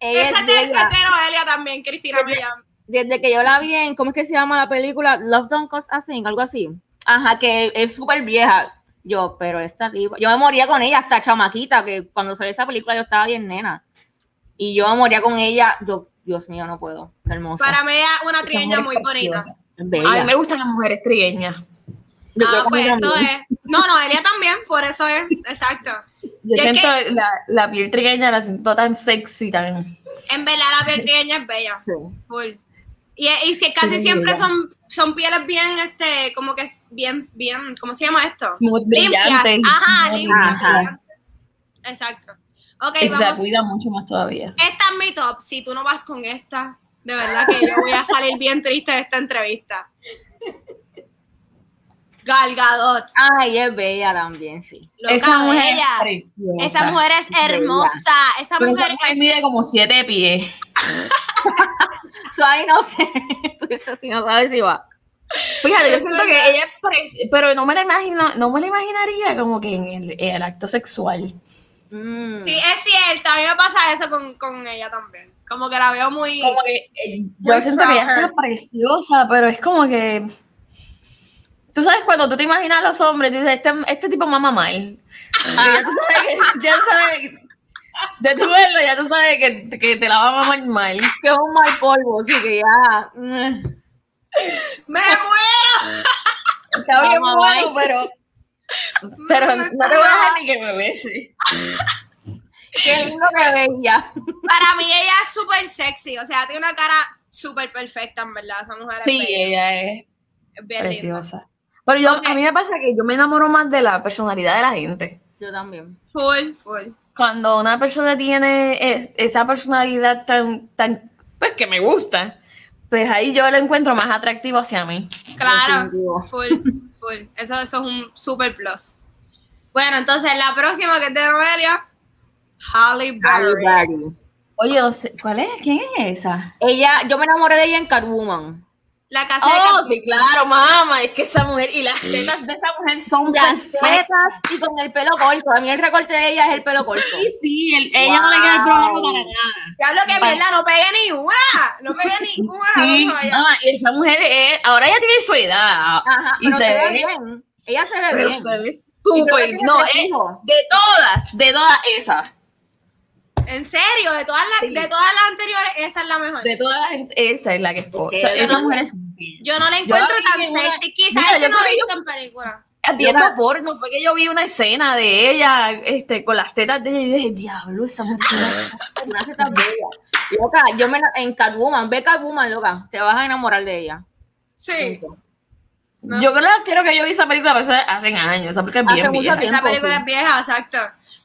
S5: Esa
S3: es
S5: es de,
S3: bella.
S5: es de Noelia también, Cristina Millán.
S3: Desde que yo la vi en, ¿cómo es que se llama la película? Love Don't Cost a Thing, algo así. Ajá, que es súper vieja. Yo, pero esta tipa, yo me moría con ella hasta chamaquita, que cuando salió esa película yo estaba bien nena. Y yo me moría con ella, yo, Dios mío, no puedo. Qué hermosa.
S5: Para mí es una
S6: mujer
S5: muy bonita.
S3: bella.
S6: A mí me gustan las mujeres trigueñas.
S5: Ah, pues eso
S3: también.
S5: es. No, Noelia también, por eso es. Exacto.
S6: Yo
S5: Y es
S6: siento la, la piel trigueña, la siento tan sexy, tan...
S5: En verdad, la piel trieña es bella.
S3: Sí.
S5: Full. Y, y si casi
S6: Sí,
S5: siempre son, son pieles bien, este, como que es bien, bien, ¿cómo se llama esto?
S6: Smooth,
S5: Limpias.
S6: brillante.
S5: Ajá, limpias.
S3: Ajá.
S5: Exacto. Ok,
S6: Y se
S5: vamos.
S6: cuida mucho más todavía.
S5: Esta es mi top. Si tú no vas con esta, de verdad que yo voy a salir bien triste de esta entrevista. Gal Gadot.
S3: Ay, es bella también, sí.
S5: Loca,
S6: esa mujer
S5: bella.
S6: es preciosa.
S5: Esa mujer es hermosa. Esa
S6: Pero
S5: mujer
S6: esa mujer
S5: es
S6: mide como siete pies.
S3: So, ahí no sé. Eso sí no sabes si va.
S6: Fíjate, yo siento que ella es preciosa, pero no me la imagino, no me la imaginaría como que en el, en el acto sexual.
S3: Mm.
S5: Sí, es cierto. A mí me pasa eso con, con ella también. Como que la veo muy.
S6: Como que eh, yo siento que ella está preciosa, pero es como que tú sabes cuando tú te imaginas a los hombres, dices, este, este tipo mama mal. Ya tú sabes que, ya tú sabes, de tu verlo, ya tú sabes que, que te la va a mamar mal.
S3: Que es un mal polvo, sí que ya. mm.
S5: ¡Me muero!
S6: Está bien
S3: Mamá
S6: bueno, pero pero no te voy a dejar ni que me bese.
S3: Qué lindo que bella.
S5: Para mí ella es súper sexy. O sea, tiene una cara súper perfecta, en verdad. Esa mujer es
S6: Sí,
S5: bella,
S6: ella es
S5: es bien linda.
S6: Pero yo, a mí me pasa que yo me enamoro más de la personalidad de la gente.
S3: Yo también.
S5: Full, full.
S6: Cuando una persona tiene es- esa personalidad tan, tan, pues que me gusta, pues ahí yo lo encuentro más atractivo hacia mí.
S5: Claro, full, full. Eso, eso es un super plus. Bueno, entonces la próxima que es de Noelia, Halle
S3: Halle
S5: Berry.
S3: Berry.
S6: Oye, ¿cuál es? ¿Quién es esa?
S3: Ella, yo me enamoré de ella en Catwoman.
S5: La casa de
S6: Oh, sí, claro, mamá, es que esa mujer y las tetas de esa mujer son
S3: Las
S6: perfectas.
S3: tetas y con el pelo corto. A mí el recorte de ella es el pelo corto.
S6: Sí, sí, el- ella no le queda el problema para nada.
S5: Diablo que mierda, no pegué ni una. No pegué ni una.
S6: Sí, y esa mujer es, ahora ella tiene su edad.
S3: Ajá,
S6: y
S3: pero
S6: se ve
S3: bien. Ella se ve
S6: Pero
S3: bien.
S6: se ve súper. No, es de todas, de todas esas.
S5: En serio, de todas las,
S6: Sí.
S5: de todas las anteriores, esa es la mejor.
S6: De todas las esa es la que.
S3: Es que
S6: esa
S3: yo-
S6: mujer es.
S5: Yo no la
S6: la
S5: encuentro tan sexy. Quizás
S6: Mira,
S5: es que
S6: yo
S5: no la he visto en película.
S6: Viendo
S3: Loca.
S6: porno, fue que yo vi una escena de ella este, con las tetas de ella y dije, diablo, esa mujer
S3: Una teta bella. Loca, yo me en Catwoman, ve Catwoman, loca. Te vas a enamorar de ella.
S5: Sí. No
S6: yo
S5: sé.
S6: creo, creo que yo vi esa película hace, hace años. Esa película es
S3: Hace
S6: bien
S3: mucho
S6: vieja.
S3: tiempo.
S5: Esa película
S3: sí.
S5: es vieja, exacto.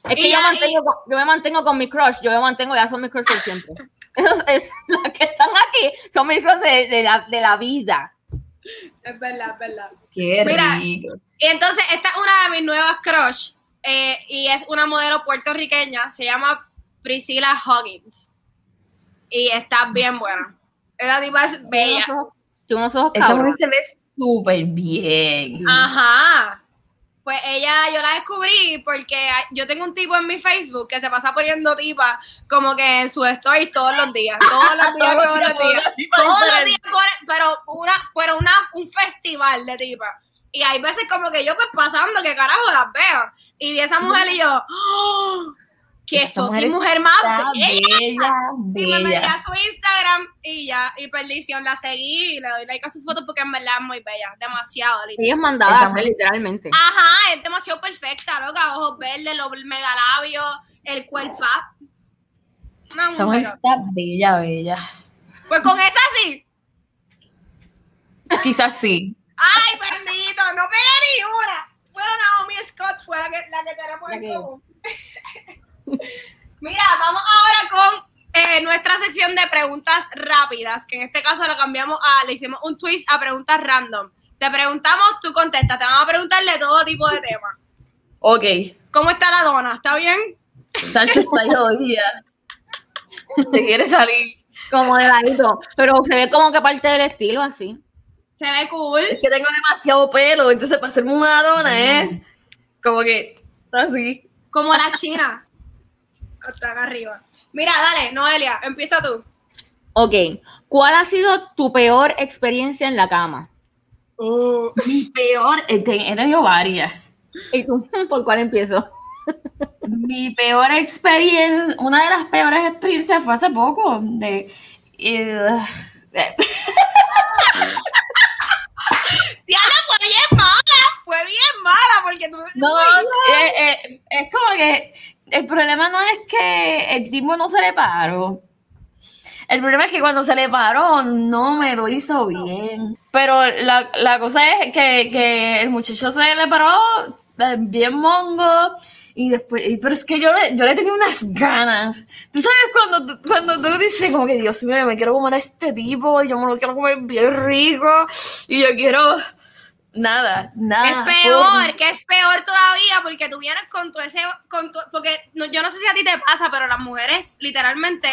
S3: Es que
S5: Y
S3: yo, mantengo yo me mantengo con mi crush, yo me mantengo, ya son mis crush por siempre. Esos es, las que están aquí son mis crush de, de la, de la vida.
S5: Es verdad, es verdad.
S6: Qué
S5: Mira,
S6: rico.
S5: Y entonces, esta es una de mis nuevas crush. eh, y es una modelo puertorriqueña. Se llama Priscilla Huggins. Y está bien buena. Esa tipa es bella.
S3: Tiene unos ojos
S6: Esa mujer se ve súper bien.
S5: Ajá. Pues ella, yo la descubrí porque yo tengo un tipo en mi Facebook que se pasa poniendo tipa como que en sus stories todos los días. Todos los días, todos los días. Todos los días pone, pero una, pero una, un festival de tipa. Y hay veces como que yo pues pasando, que carajo las veo. Y vi a esa mujer y yo, ¡oh! ¡Qué
S6: Esa mujer
S5: fucking mujer, más bella!
S6: bella,
S5: Y me metí a su Instagram y ya, y perdición, la seguí y le doy like a su foto porque en verdad es muy bella, demasiado linda.
S3: Ella es mandada literalmente.
S5: Ajá, es demasiado perfecta, loca, ojos verdes, los megalabios, el cuerpo. Una
S6: Esa mujer está bella, bella.
S5: Pues con esa sí.
S6: Quizás sí.
S5: Ay, bendito, no pegué ni una. Fuera Naomi Scott, fue la que, la que tenemos
S3: La
S5: en
S3: que-
S5: común. Mira, vamos ahora con eh, nuestra sección de preguntas rápidas, que en este caso la cambiamos a, le hicimos un twist a preguntas random. Te preguntamos, tú contestas, te vamos a preguntar de todo tipo de temas.
S6: Ok.
S5: ¿Cómo está la dona? ¿Está bien?
S6: Sancho está jodida. Te quiere salir.
S3: Como de ladito. Pero se ve como que parte del estilo así.
S5: Se ve cool.
S6: Es que tengo demasiado pelo, entonces para hacerme una dona es como que así.
S5: Como la china. Hasta acá arriba. Mira, dale, Noelia, empieza tú.
S3: Ok. ¿Cuál ha sido tu peor experiencia en la cama?
S6: Mi peor, he te- he tenido varias.
S3: ¿Y tú? ¿Por cuál empiezo?
S6: Mi peor experiencia, una de las peores experiencias fue hace poco. De, eh,
S5: Diana fue bien mala, fue bien mala porque tú...
S6: no, eh, eh, es como que el problema no es que el tipo no se le paró. El problema es que cuando se le paró no me lo hizo bien. Pero la, la cosa es que, que el muchacho se le paró eh, bien mongo y después, pero es que yo le, yo le tenía unas ganas. Tú sabes cuando, cuando tú dices como que Dios mío, me quiero comer a este tipo yo me lo quiero comer bien rico y yo quiero nada, nada.
S5: Es peor, que es peor todavía porque tú vienes con tu ese, con tu- porque no- yo no sé si a ti te pasa, pero las mujeres literalmente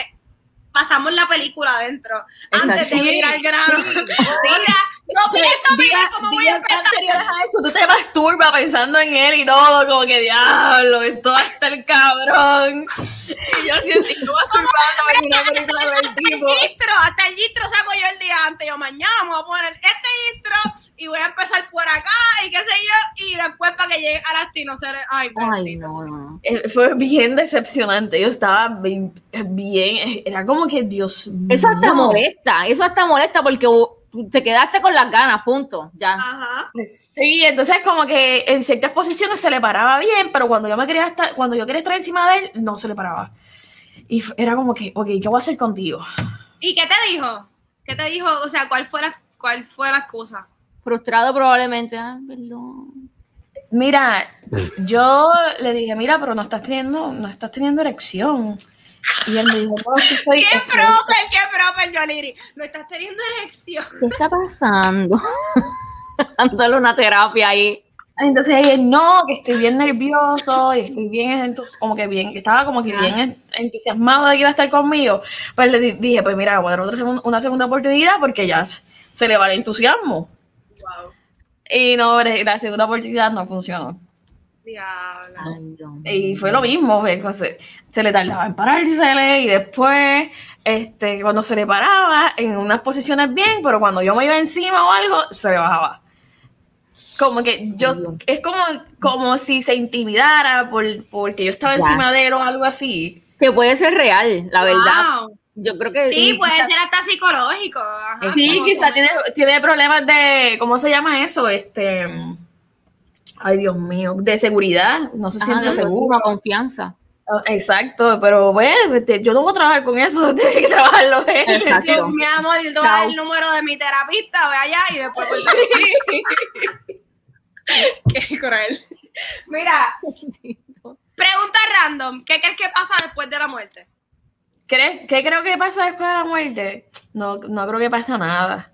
S5: pasamos la película adentro antes de ir al grano. O sea, no pienso mira cómo voy a empezar.
S6: a eso, tú te masturbas pensando en él y todo, como que diablo, esto va a estar cabrón. Y yo siento que masturbándome en una película del tipo.
S5: El gistro, hasta el gistro saco yo el día antes. Yo mañana me voy a poner este gistro y voy a empezar por acá y qué sé yo. Y después para que llegue a las le. Ay,
S3: Ay, no, no.
S6: Eh, Fue bien decepcionante, yo estaba bien, bien, era como que Dios mío.
S3: Eso hasta molesta. Eso hasta molesta porque te quedaste con las ganas, punto. Ya.
S5: Ajá.
S6: Sí, entonces como que en ciertas posiciones se le paraba bien, pero cuando yo me quería estar, cuando yo quería estar encima de él, no se le paraba. Y era como que, ok, ¿qué voy a hacer contigo?
S5: ¿Y qué te dijo? ¿Qué te dijo? O sea, ¿cuál fue la, cuál fue la excusa?
S3: Frustrado probablemente. Ah, perdón.
S6: Mira, yo le dije, mira, pero no estás teniendo, no estás teniendo erección. Y él me dijo, no,
S5: ¡Qué proper, qué proper, Yoliri! No estás teniendo erección.
S3: ¿Qué está pasando? Dándole una terapia ahí.
S6: Entonces él, no, que estoy bien nervioso y estoy bien, como que bien, estaba como que bien en- entusiasmado de que iba a estar conmigo. Pues le di- dije, pues mira, voy a dar otra una segunda oportunidad porque ya se, se le va el entusiasmo. Y no, la segunda oportunidad no funcionó.
S3: Mío.
S6: Y fue lo mismo, pues, entonces, se le tardaba en pararse y después, este, cuando se le paraba, en unas posiciones bien, pero cuando yo me iba encima o algo, se le bajaba. Como que yo, es como, como si se intimidara por, porque yo estaba
S3: Ya.
S6: encima de él o algo así.
S3: Que puede ser real, la verdad. Yo creo que
S5: Sí, puede ser hasta psicológico. Ajá.
S6: Sí, quizá
S5: son-
S6: tiene, tiene problemas de, ¿cómo se llama eso? Este, ay Dios mío, de seguridad, no se
S3: Ajá,
S6: siente seguro.
S3: confianza.
S6: Oh, Exacto, pero bueno, este, yo no voy a trabajar con eso, tiene que trabajarlo.
S5: Dios, mi amor, yo te voy a dar el número de mi terapista, ve allá y después pues, Qué cruel. Mira, pregunta random. ¿Qué crees que pasa después de la muerte?
S6: ¿Crees- ¿Qué creo que pasa después de la muerte? No, no creo que pasa nada.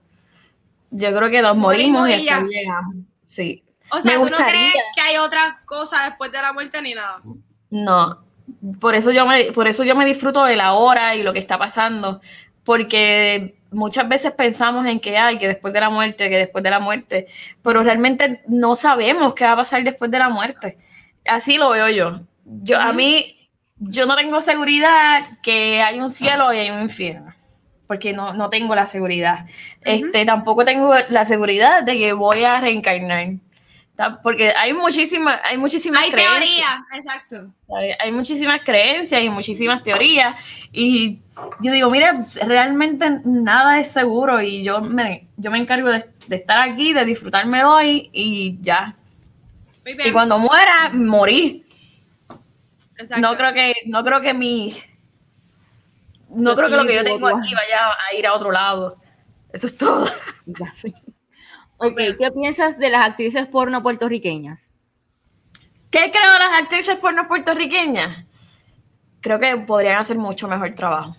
S6: Yo creo que nos morimos
S5: Morimos
S6: y
S5: y
S6: llegamos. Sí.
S5: O sea,
S6: Me
S5: ¿tú no crees que hay otra cosa después de la muerte ni nada?
S6: No, por eso yo me, por eso yo me disfruto de la hora y lo que está pasando, porque muchas veces pensamos en que hay que después de la muerte, que después de la muerte, pero realmente no sabemos qué va a pasar después de la muerte. Así lo veo yo. Yo a mí yo no tengo seguridad que hay un cielo y hay un infierno. Porque no, no tengo la seguridad. Este, tampoco tengo la seguridad de que voy a reencarnar. Porque hay muchísimas, hay muchísimas
S5: Hay
S6: creencias.
S5: teoría, exacto.
S6: ¿sabes? Hay muchísimas creencias y muchísimas teorías y yo digo, mira, pues, realmente nada es seguro y yo me, yo me encargo de, de estar aquí, de disfrutármelo hoy y ya. Y cuando muera, morí.
S5: exacto.
S6: No creo que, no creo que mi, no creo que lo que yo tengo aquí vaya a ir a otro lado. Eso es todo.
S3: Ok, ¿qué piensas de las actrices porno puertorriqueñas?
S6: ¿Qué creo de las actrices porno puertorriqueñas? Creo que podrían hacer mucho mejor trabajo.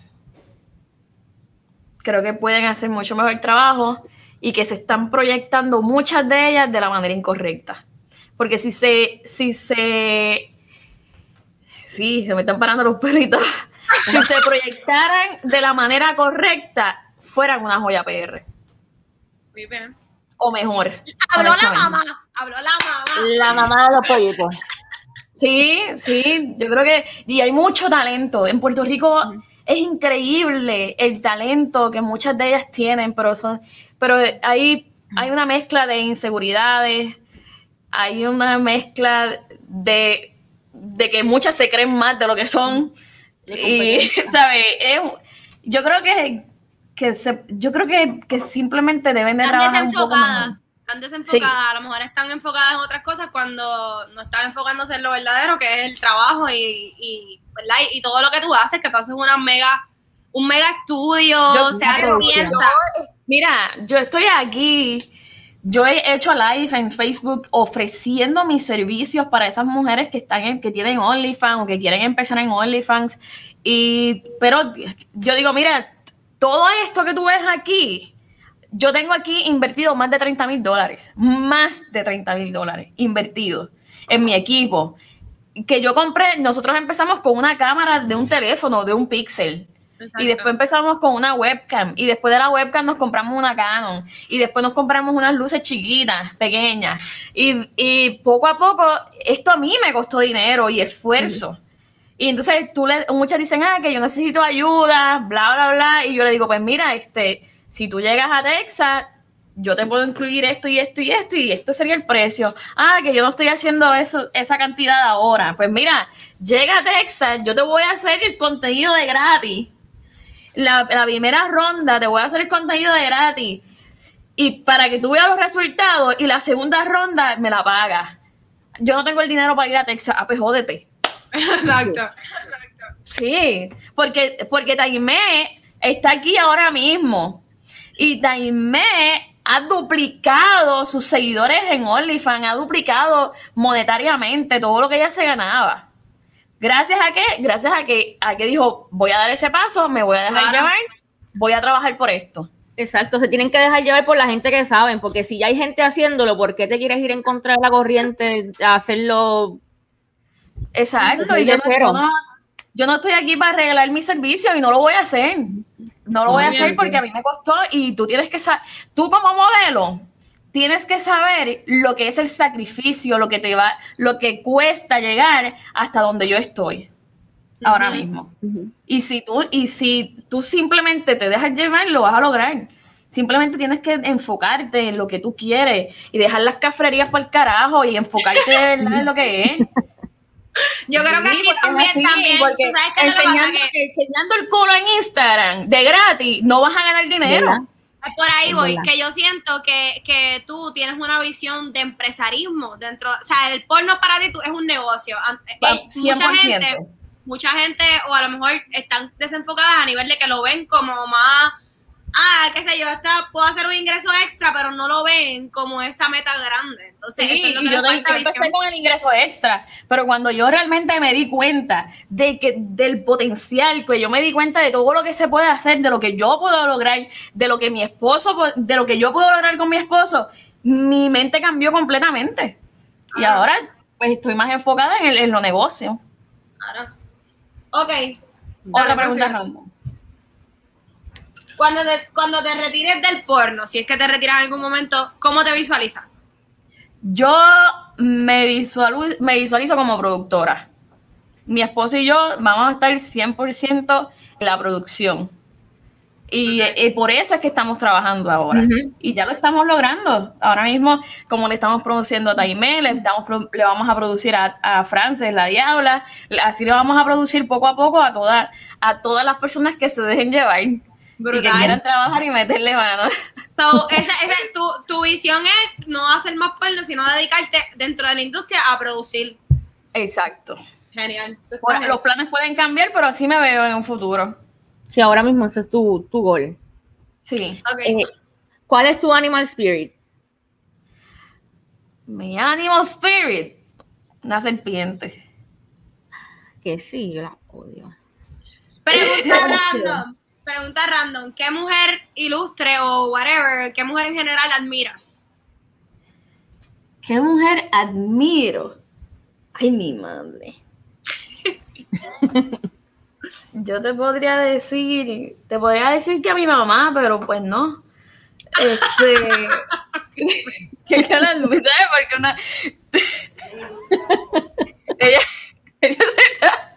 S6: Creo que pueden hacer mucho mejor trabajo y que se están proyectando muchas de ellas de la manera incorrecta. Porque si se, si se, sí, se me están parando los pelitos. Si se proyectaran de la manera correcta, fueran una joya PR.
S5: Muy bien.
S6: O mejor.
S5: Habló la mamá, habló la mamá.
S3: La mamá de los pollitos.
S6: Sí, sí, yo creo que y hay mucho talento. En Puerto Rico es increíble el talento que muchas de ellas tienen, pero son, pero hay, hay una mezcla de inseguridades, hay una mezcla de, de que muchas se creen más de lo que son. Y, ¿sabes? Es- yo creo que, que se- yo creo que, que simplemente deben de
S5: Están
S6: trabajar un poco
S5: desenfocadas.
S6: más.
S5: Están desenfocadas. A lo mejor están enfocadas en otras cosas cuando no están enfocándose en lo verdadero, que es el trabajo y, y, ¿verdad? y, y todo lo que tú haces, que tú haces una mega, un mega estudio,
S6: Yo-
S5: o sea, tú
S3: producción.
S5: piensas.
S6: Mira, yo estoy aquí. Yo he hecho live en Facebook ofreciendo mis servicios para esas mujeres que están en, que tienen OnlyFans o que quieren empezar en OnlyFans. Y, pero yo digo, mira, todo esto que tú ves aquí, yo tengo aquí invertido más de 30 mil dólares, más de 30 mil dólares invertidos en mi equipo. Que yo compré, nosotros empezamos con una cámara de un teléfono, de un pixel. Y después empezamos con una webcam. Y después de la webcam nos compramos una Canon. Y después nos compramos unas luces chiquitas, pequeñas. Y, y poco a poco, esto a mí me costó dinero y esfuerzo. Y entonces tú le, muchas dicen, ah, que yo necesito ayuda, bla, bla, bla. Y yo le digo, pues mira, este, si tú llegas a Texas, yo te puedo incluir esto y esto y esto, y este sería el precio. Ah, que yo no estoy haciendo eso, esa cantidad ahora. Pues mira, llega a Texas, yo te voy a hacer el contenido de gratis. La, primera ronda te voy a hacer el contenido de gratis. Y para que tú veas los resultados, y la segunda ronda me la pagas. Yo no tengo el dinero para ir a Texas, ah, pues jódete.
S5: Exacto.
S6: Sí, porque, porque Taimé está aquí ahora mismo. Y Taimé ha duplicado sus seguidores en OnlyFans, ha duplicado monetariamente todo lo que ella se ganaba. Gracias a qué? Gracias a que, a que dijo, voy a dar ese paso, me voy a dejar
S5: Claro.
S6: llevar, voy a trabajar por esto.
S3: Exacto, se tienen que dejar llevar por la gente que saben, porque si ya hay gente haciéndolo, ¿por qué te quieres ir en contra de la corriente a hacerlo?
S6: Exacto, y yo no, yo no- yo no estoy aquí para regalar mi servicio y no lo voy a hacer. No lo voy a
S3: bien,
S6: hacer porque a mí me costó y tú tienes que saber, tú como modelo, tienes que saber lo que es el sacrificio, lo que te va, lo que cuesta llegar hasta donde yo estoy ahora mismo. Y si tú, y si tú simplemente te dejas llevar, lo vas a lograr. Simplemente tienes que enfocarte en lo que tú quieres y dejar las cafrerías por el carajo y enfocarte de verdad en lo que es.
S5: Yo creo que aquí también,
S6: así,
S5: también, tú sabes qué es lo que pasa
S6: enseñando,
S5: que
S6: enseñando el culo en Instagram de gratis, no vas a ganar dinero.
S3: ¿Verdad?
S5: por ahí
S3: Es
S5: voy,
S3: verdad.
S5: que yo siento que, que tú tienes una visión de empresarismo dentro, o sea, el porno para ti tú, es un negocio.
S6: Pa-
S5: eh, mucha
S6: 100%.
S5: gente, mucha gente, o a lo mejor están desenfocadas a nivel de que lo ven como más, ah, qué sé yo, esta, puedo hacer un ingreso extra, pero no lo ven como esa meta grande. Entonces,
S6: Sí,
S5: eso es lo que
S6: yo,
S5: falta
S6: empecé
S5: visión.
S6: con el ingreso extra, pero cuando yo realmente me di cuenta de que del potencial, que yo me di cuenta de todo lo que se puede hacer, de lo que yo puedo lograr, de lo que mi esposo, de lo que yo puedo lograr con mi esposo, mi mente cambió completamente. Y
S5: Ah.
S6: ahora pues estoy más enfocada en, el- en los negocios.
S5: Claro. Ok.
S6: Otra pregunta
S5: prosigue. Cuando te, cuando te retires del porno, si es que te retiras en algún momento, ¿cómo te visualizas?
S6: Yo me, visualizo como productora. Mi esposo y yo vamos a estar 100% en la producción. Y por eso es que estamos trabajando ahora. Y ya lo estamos logrando. Ahora mismo, como le estamos produciendo a Taimé, le, estamos pro- le vamos a producir a, a Frances, la Diabla, así le vamos a producir poco a poco a, toda, a todas las personas que se dejen llevar y que
S5: Brutal.
S6: quieran trabajar y meterle mano.
S5: So, esa, esa, tu, tu visión es no hacer más porno, sino dedicarte dentro de la industria a producir.
S6: Exacto.
S5: Genial.
S6: Bueno, los planes pueden cambiar, pero así me veo en un futuro.
S3: Sí, ahora mismo ese es tu, tu gol.
S6: Sí.
S3: Eh, ¿Cuál es tu animal spirit?
S6: Mi animal spirit. Una serpiente.
S3: Que sí, yo la odio.
S5: Pregunta random. Pregunta random. ¿Qué mujer ilustre o whatever, qué mujer en general admiras?
S6: ¿Qué mujer admiro? Ay, mi madre. Yo te podría decir, te podría decir que a mi mamá, pero pues no. Este. que admiro, ¿sabes? Porque una. ella, ella se está-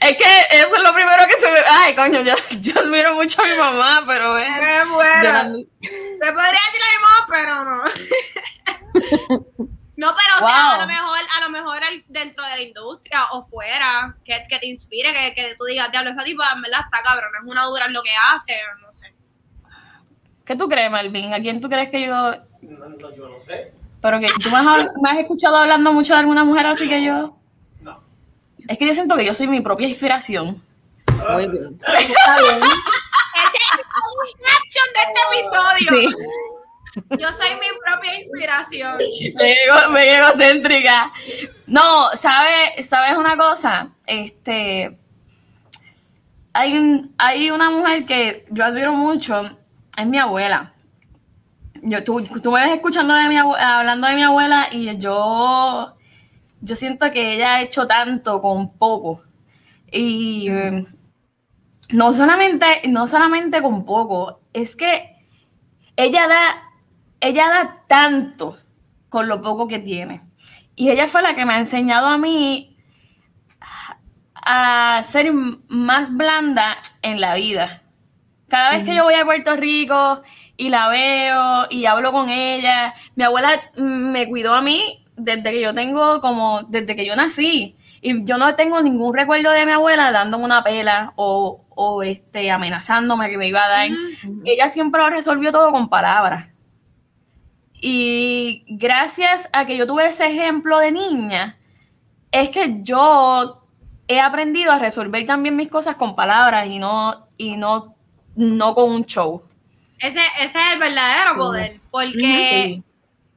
S6: Es que eso es lo primero que se me. Ay, coño, yo, yo admiro mucho a mi mamá, pero es.
S5: ¡Qué
S6: yo la-
S5: Te podría decir la misma, pero no. No, pero o sea,
S6: Wow.
S5: a lo mejor, a lo mejor dentro de la industria o fuera, que, que te inspire, que, que tú digas, diablo, esa tipa en verdad está cabrón, es una dura en lo que hace, no sé.
S6: ¿Qué tú crees, Malvin? ¿A quién tú crees que yo.?
S7: No, no, yo no sé.
S6: Pero que tú me has, me has escuchado hablando mucho de alguna mujer así que yo. Es que yo siento que yo soy mi propia inspiración.
S3: Muy bien. Está bien.
S5: Ese es el action de este episodio.
S3: Sí.
S5: Yo soy mi propia inspiración.
S6: Me me egocéntrica. No, ¿sabes sabes una cosa? Este. Hay, un- hay una mujer que yo admiro mucho, es mi abuela. Yo, tú, tú me ves escuchando de mi abue- hablando de mi abuela y yo, yo siento que ella ha hecho tanto con poco. Y eh, no solamente, no solamente con poco, es que ella da, ella da tanto con lo poco que tiene. Y ella fue la que me ha enseñado a mí a ser más blanda en la vida. Cada vez que yo voy a Puerto Rico y la veo y hablo con ella, mi abuela mm, me cuidó a mí desde que yo tengo como, desde que yo nací. Y yo no tengo ningún recuerdo de mi abuela dándome una pela o, o este, amenazándome que me iba a dar. Ella siempre lo resolvió todo con palabras. Y gracias a que yo tuve ese ejemplo de niña, es que yo he aprendido a resolver también mis cosas con palabras y no, y no, no con un show.
S5: Ese, ese es el verdadero poder, porque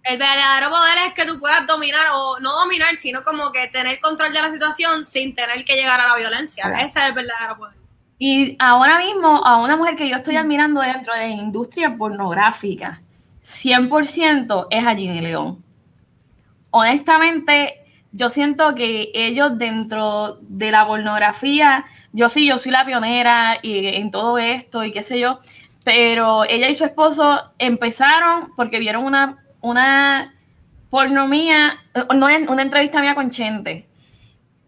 S5: el verdadero poder es que tú puedas dominar, o no dominar, sino como que tener control de la situación sin tener que llegar a la violencia. Ese es el verdadero poder.
S6: Y ahora mismo, a una mujer que yo estoy admirando dentro de la industria pornográfica, 100% es a Ginny León. Honestamente, yo siento que ellos dentro de la pornografía, yo sí, yo soy la pionera y en todo esto y qué sé yo, pero ella y su esposo empezaron porque vieron una, una porno mía, no, una entrevista mía con Chente.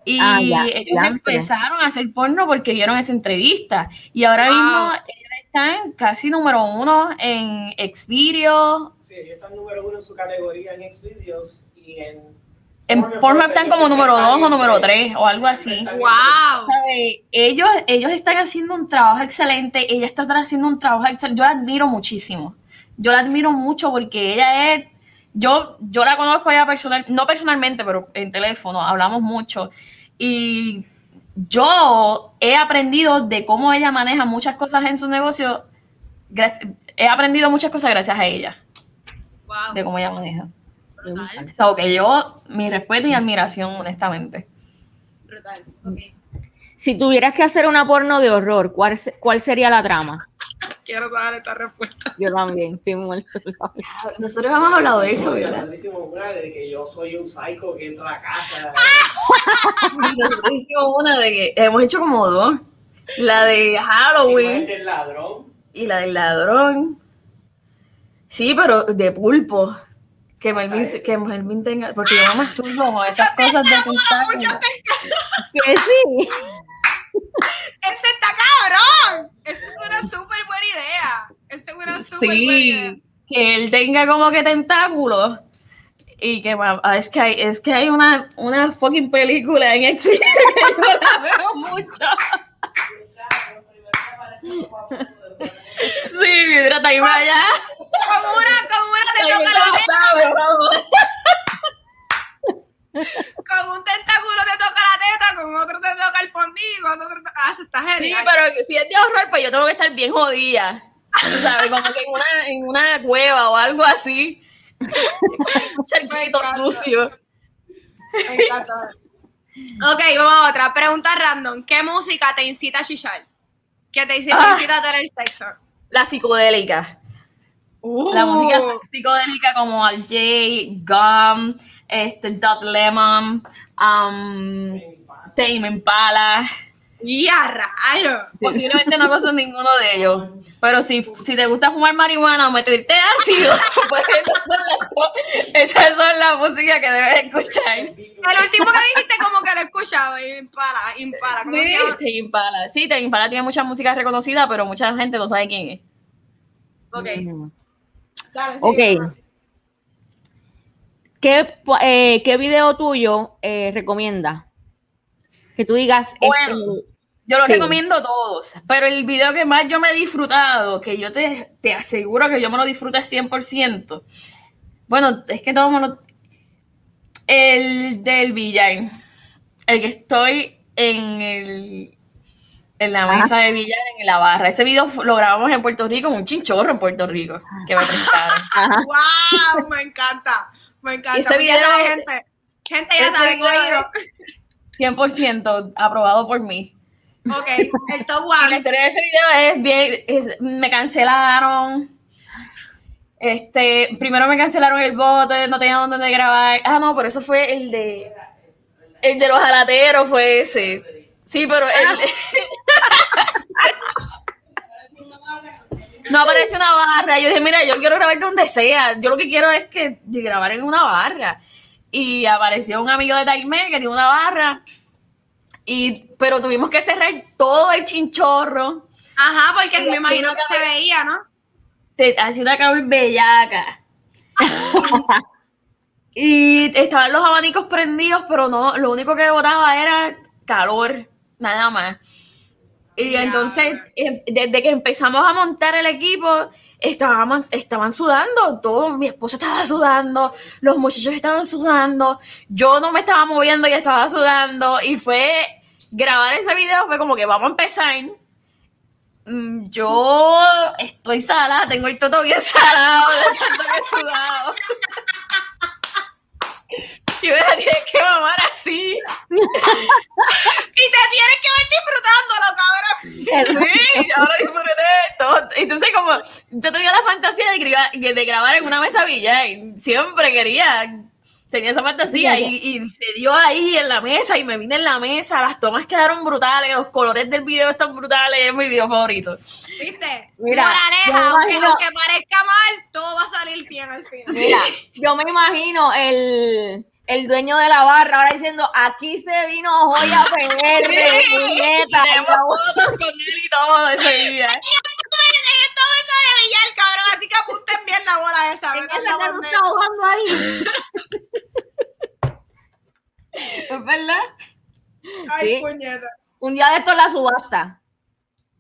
S6: Y
S3: Ah, ya,
S6: ellos
S3: ya,
S6: empezaron a hacer porno porque vieron esa entrevista. Y ahora
S5: Wow.
S6: mismo ellos están casi número uno en Xvideo.
S7: Sí, ellos están número uno en su categoría en Xvideos y en...
S6: En Pornhub están como número dos o número tres o algo así.
S5: ¡Wow!
S6: ¿Sabe? Ellos, ellos están haciendo un trabajo excelente, ella está haciendo un trabajo excelente, yo la admiro muchísimo, yo la admiro mucho porque ella es, yo, yo la conozco a ella personal, no personalmente, pero en teléfono, hablamos mucho y yo he aprendido de cómo ella maneja muchas cosas en su negocio. he aprendido muchas cosas gracias a ella,
S5: Wow.
S6: de cómo ella maneja.
S5: Brutal.
S6: O sea, que yo, mi respeto y admiración, honestamente.
S5: Brutal. Ok.
S3: Si tuvieras que hacer una porno de horror, ¿cuál, se- cuál sería la trama?
S5: Quiero saber esta respuesta.
S3: Yo también, estoy muerta.
S6: Nosotros hemos hablado de eso, ¿verdad?
S7: Nosotros hicimos una de que yo soy un psycho que entra a la casa.
S6: Nosotros hicimos una de que hemos hecho como dos. La de Halloween
S7: del ladrón.
S6: y la del ladrón. Sí, pero de pulpo. Que Melvin, que Melvin tenga. Porque yo no me con esas cosas de tentáculos.
S3: Que sí.
S5: ¡Ese está cabrón! Esa es una súper buena idea. Esa es una súper buena idea.
S6: Que él tenga como que tentáculos. Y que ah, es que hay, es que hay una, una fucking película en Xvideos que yo la veo mucho. Sí, está ahí para allá.
S5: Como una, como una te
S6: Ay,
S5: toca
S6: no
S5: la teta,
S6: sabe, vamos.
S5: Con un tentáculo te toca la teta, con otro te toca el fondillo, con otro te... Ah, eso está
S6: Sí,
S5: genial.
S6: pero si es de horror, pues yo tengo que estar bien jodida. ¿Sabes? Como que en una, en una cueva o algo así. Un charquito sucio.
S5: Me encanta. Ok, vamos a otra. Pregunta random. ¿Qué música te incita a chichar? ¿Qué te incita,
S6: Ah.
S5: te incita a tener sexo?
S6: La psicodélica. La música psicodélica como Al J, Gum, este, Dot Lemon, um, Tame Impala.
S5: ¡Y a rayo!
S6: Posiblemente no conozco ninguno de ellos. Pero si, si te gusta fumar marihuana o meterte ácido, pues esas son las, esas son las músicas que debes escuchar.
S5: El último que dijiste como que lo he escuchado. Impala, Impala. ¿Cómo se
S6: Sí, Impala. Sí, Tame Impala tiene mucha música reconocida, pero mucha gente no sabe quién es.
S5: Ok. Dale.
S3: Ok. ¿Qué, eh, ¿Qué video tuyo eh, recomiendas? Que tú digas.
S6: Bueno.
S3: este,
S6: Yo los
S3: Sí.
S6: recomiendo todos, pero el video que más yo me he disfrutado, que yo te, te aseguro que yo me lo disfruto 100%, bueno, es que todos me lo... El del billar, el que estoy en el... En la mesa de billar, en la barra. Ese video lo grabamos en Puerto Rico, en un chinchorro en Puerto Rico, que me prestaron.
S5: ¡Wow! Me encanta. Me encanta.
S6: Ese
S5: Ya
S6: video-
S5: sabe, gente. Gente, ya
S6: video
S5: oído.
S6: 100% aprobado por mí.
S5: Ok, el top
S6: Y la
S5: one.
S6: historia de ese video es bien, es- me cancelaron. Este, primero me cancelaron el bote, no tenía dónde grabar. Ah, no, pero eso fue el de el de los jalateros fue ese. Sí, pero el No aparece una barra. Yo dije, mira, yo quiero grabar donde sea. Yo lo que quiero es que grabar en una barra. Y apareció un amigo de Taime que tiene una barra. Y, pero tuvimos que cerrar todo el chinchorro.
S5: Ajá, porque me imagino que se veía, ¿no?
S6: hacía una calor bellaca. y estaban los abanicos prendidos, pero no, lo único que botaba era calor, nada más. Y entonces, em, desde que empezamos a montar el equipo, estábamos, estaban sudando, todo, mi esposo estaba sudando, los muchachos estaban sudando, yo no me estaba moviendo y estaba sudando, y fue, grabar ese video fue como que vamos a empezar, Mm, Yo estoy salada, tengo el toto bien salado, de tanto que he sudado. Y me la tienes que mamar así.
S5: Y te tienes que ver disfrutándolo, cabrón.
S6: Sí, ahora disfruté de todo. Entonces, como yo tenía la fantasía de, gra- de grabar en una mesa billar, siempre quería, tenía esa fantasía y, y se dio ahí en la mesa y me vine en la mesa. Las tomas quedaron brutales, los colores del video están brutales, es mi video favorito.
S5: ¿Viste?
S3: Mira, yo
S5: Moraleja, aunque,
S3: imagino-
S5: aunque parezca mal, todo va a salir bien al final.
S3: Mira, yo me imagino el, el dueño de la barra ahora diciendo, aquí se vino Joya PR, puñeta.
S6: Fotos con él y todo ese día.
S5: En esta mesa de billar, cabrón, así que apunten bien la bola esa.
S3: En
S5: metan
S3: esa
S5: la
S3: que no
S5: bandera.
S3: está ahogando ahí.
S6: ¿Es verdad?
S5: Ay,
S3: Sí.
S5: puñeta.
S3: Un día de esto la subasta.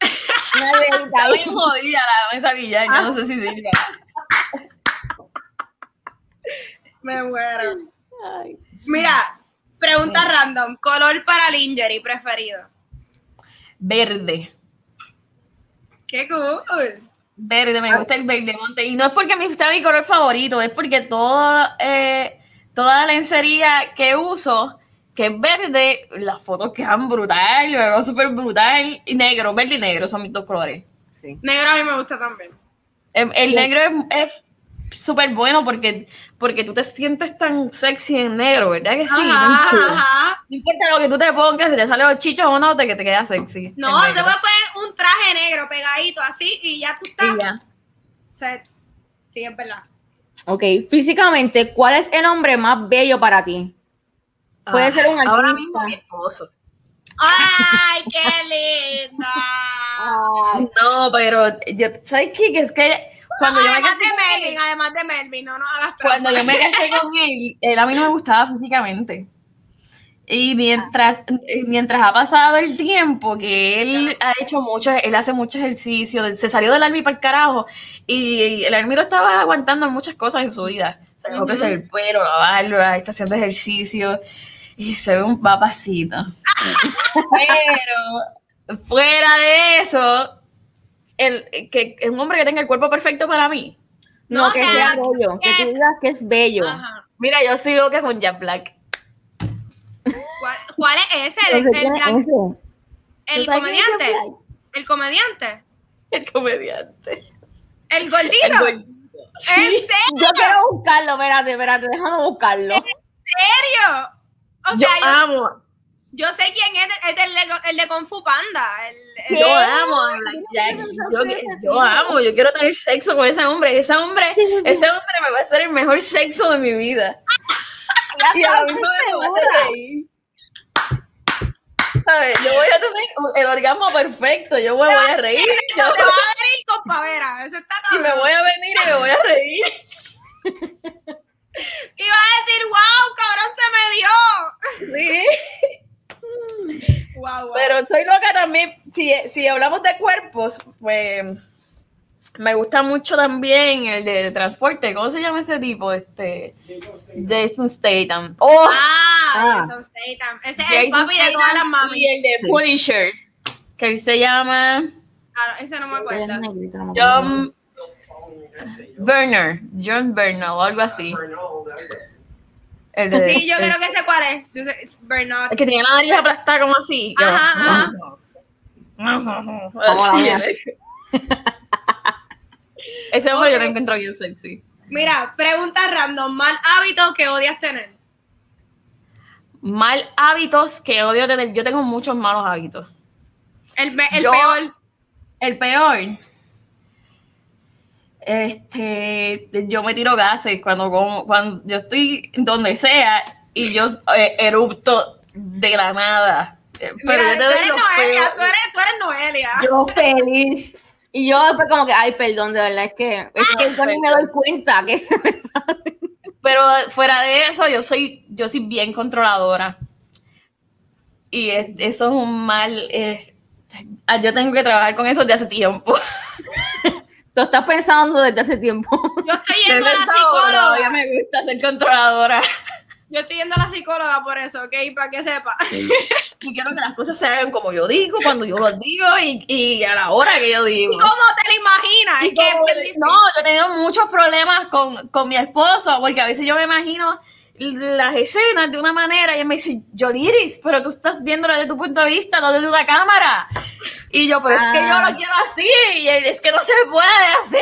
S6: Está bien jodida la mesa billar, yo no sé si sirve.
S5: Me muero. Mira, pregunta random. Color para lingerie preferido.
S6: Verde.
S5: Qué cool.
S6: Verde, me gusta el verde monte. Y no es porque me sea mi color favorito, es porque todo, eh, toda la lencería que uso, que es verde, las fotos quedan brutal, me veo súper brutal. Y negro, verde y negro son mis dos colores.
S5: Negro a mí me gusta también.
S6: El, el negro es es súper bueno porque, porque tú te sientes tan sexy en negro, ¿verdad que sí?
S5: Ajá,
S6: no,
S5: ajá.
S6: no importa lo que tú te pongas, si te salen los chichos o no, te, que te queda sexy.
S5: No, te voy a poner un traje negro pegadito así y ya tú estás
S6: ya.
S5: set. Sí, es verdad.
S3: Ok, físicamente, ¿cuál es el hombre más bello para ti? Puede
S6: Ah,
S3: ser un
S6: Ahora
S3: artista.
S6: mismo mi esposo.
S5: ¡Ay, qué linda!
S6: No, pero yo, ¿sabes qué? Que es que cuando yo me
S5: además
S6: casé
S5: de
S6: con él,
S5: Melvin, además de Melvin, no nos hagas
S6: cuando yo me casé con él, él a mí no me gustaba físicamente. Y mientras, eh, mientras ha pasado el tiempo, que él ha hecho mucho, él hace mucho ejercicio, se salió del army para el carajo, y el army lo estaba aguantando muchas cosas en su vida. Se dejó crecer el pelo, la barba, está haciendo ejercicio, y se ve un papacito. Pero, fuera de eso, el, que es un hombre que tenga el cuerpo perfecto para mí.
S3: No,
S5: No,
S3: que
S5: sea,
S3: sea bello, que
S5: es-
S3: tú digas que es bello.
S5: Ajá.
S6: Mira, yo soy loca con Jack Black.
S5: ¿Cuál, cuál es ese? El, el,
S3: tiene
S5: blan-
S3: ese.
S5: el
S3: ¿Tú sabes quién es
S5: comediante.
S3: Black?
S5: El comediante.
S6: El comediante.
S5: El gordito.
S6: El gordito.
S5: ¿En serio?
S3: Yo quiero buscarlo, espérate, espérate, déjame buscarlo.
S5: serio? O
S6: Yo
S5: sea, yo,
S6: amo,
S5: yo sé quién es, es el, de, el de Kung Fu Panda. El, el-
S6: yo amo a Black Jack. Yo, yo amo, yo quiero tener sexo con ese hombre. Ese hombre, ese hombre me va a hacer el mejor sexo de mi vida. Y a misma vez me va a hacer reír. ¿Sabes? Yo voy a tener el orgasmo perfecto. Yo me voy a reír.
S5: Te
S6: yo-
S5: va a venir con pavera. Eso está
S6: y me voy a venir y me voy a reír.
S5: Y va a decir, wow, cabrón, se me dio.
S6: Sí.
S5: Wow, wow.
S6: Pero soy loca también. Si, si hablamos de cuerpos, pues me gusta mucho también el de transporte. ¿Cómo se llama ese tipo? Este
S7: Jason Statham.
S6: Jason Statham. Oh,
S5: ah,
S3: Ah.
S5: Jason Statham. Ese es el
S6: Jason
S5: papi de todas las
S6: Statham
S5: mami.
S6: Y el de Punisher, que él se llama
S5: Ah, ese no me acuerdo.
S6: John. Burner, John Burner o algo así. El de-
S5: Sí, yo
S6: el-
S5: creo que sé cuál es. Yo Bernard.
S6: el que tenía la nariz aplastada como así.
S5: Ajá,
S3: mía.
S6: Ese hombre yo
S5: Ok.
S6: lo encuentro bien sexy.
S5: Mira, pregunta random. Mal hábito que odias tener.
S6: Mal hábitos que odio tener. Yo tengo muchos malos hábitos.
S5: El,
S6: Yo-
S5: peor.
S6: El peor. Este, yo me tiro gases cuando como, cuando yo estoy donde sea y yo eh, erupto de la nada. Eh, Pero
S5: Mira,
S6: yo
S5: tú
S6: te doy
S5: eres
S6: los
S5: Noelia, tú eres, tú eres Noelia.
S3: Yo feliz. Y yo después como que, ay, perdón, de verdad, es que, es que yo ni me doy cuenta que se me sale.
S6: Pero fuera de eso, yo soy, yo soy bien controladora. Y es- eso es un mal. eh, yo tengo que trabajar con eso desde hace tiempo.
S3: Tú estás pensando desde hace tiempo.
S5: Yo estoy
S6: Desde
S5: yendo a la psicóloga.
S6: Ya me gusta ser controladora.
S5: Yo estoy yendo a la psicóloga por eso, ¿ok? Para que sepa.
S6: Y quiero que las cosas se hagan como yo digo, cuando yo lo digo y, y a la hora que yo digo.
S5: ¿Y cómo te lo imaginas?
S6: Y no, yo he tenido muchos problemas con, con mi esposo, porque a veces yo me imagino las escenas de una manera y él me dice, Yoliris, pero tú estás viéndolo desde tu punto de vista, no desde una cámara. Y yo, pero es que yo
S3: Ah.
S6: lo quiero así, y él, es que no se puede así.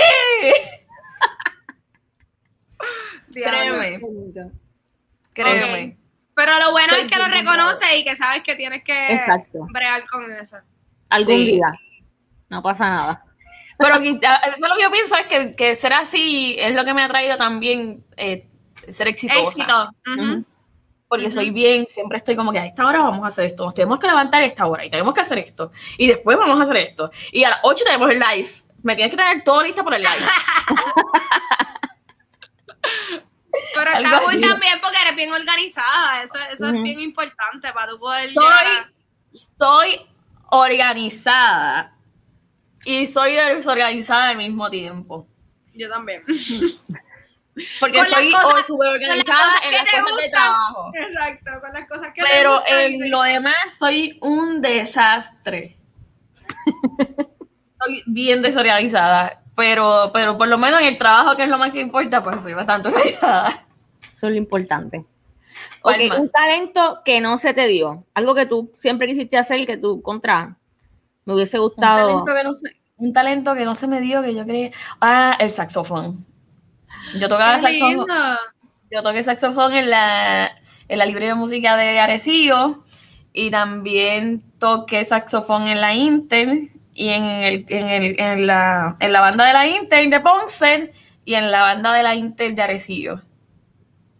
S6: Créeme, créeme.
S5: Pero lo bueno es que lo reconoces y que sabes que tienes que
S3: Exacto.
S5: bregar con eso.
S3: Algún
S6: Sí.
S3: día. No pasa nada.
S6: Pero quizá- lo que yo pienso es que, que ser así es lo que me ha traído también eh, ser exitosa.
S5: Éxito.
S6: Porque soy bien, siempre estoy como que a esta hora vamos a hacer esto, nos tenemos que levantar a esta hora y tenemos que hacer esto, y después vamos a hacer esto, y a las 8 tenemos el live, me tienes que tener todo listo por el live.
S5: Pero
S6: Algo
S5: está
S6: así.
S5: también porque eres bien organizada. Eso, eso es bien importante para tú poder a-
S6: Soy, soy organizada y soy desorganizada al mismo tiempo.
S5: Yo también.
S6: Porque
S5: Con
S6: soy
S5: cosas-
S6: o súper organizada
S5: cosas
S6: en las cosas de trabajo.
S5: Exacto, con las cosas que
S6: Pero
S5: y
S6: en lo demás soy un desastre. Soy bien desorganizada. Pero, pero por lo menos en el trabajo, que es lo más que importa, pues soy bastante organizada.
S3: Eso es lo importante. Un talento que no se te dio. Algo que tú siempre quisiste hacer que tú contra. Me hubiese
S6: Un
S3: gustado.
S6: talento, que no se, un talento que no se me dio, que yo creí. Ah, el saxofón. Yo tocaba saxofón. Yo toqué saxofón en la, en la librería de música de Arecibo y también toqué saxofón en la Inter y en, el, en, el, en, la, en la banda de la Inter de Ponce y en la banda de la Inter de Arecibo.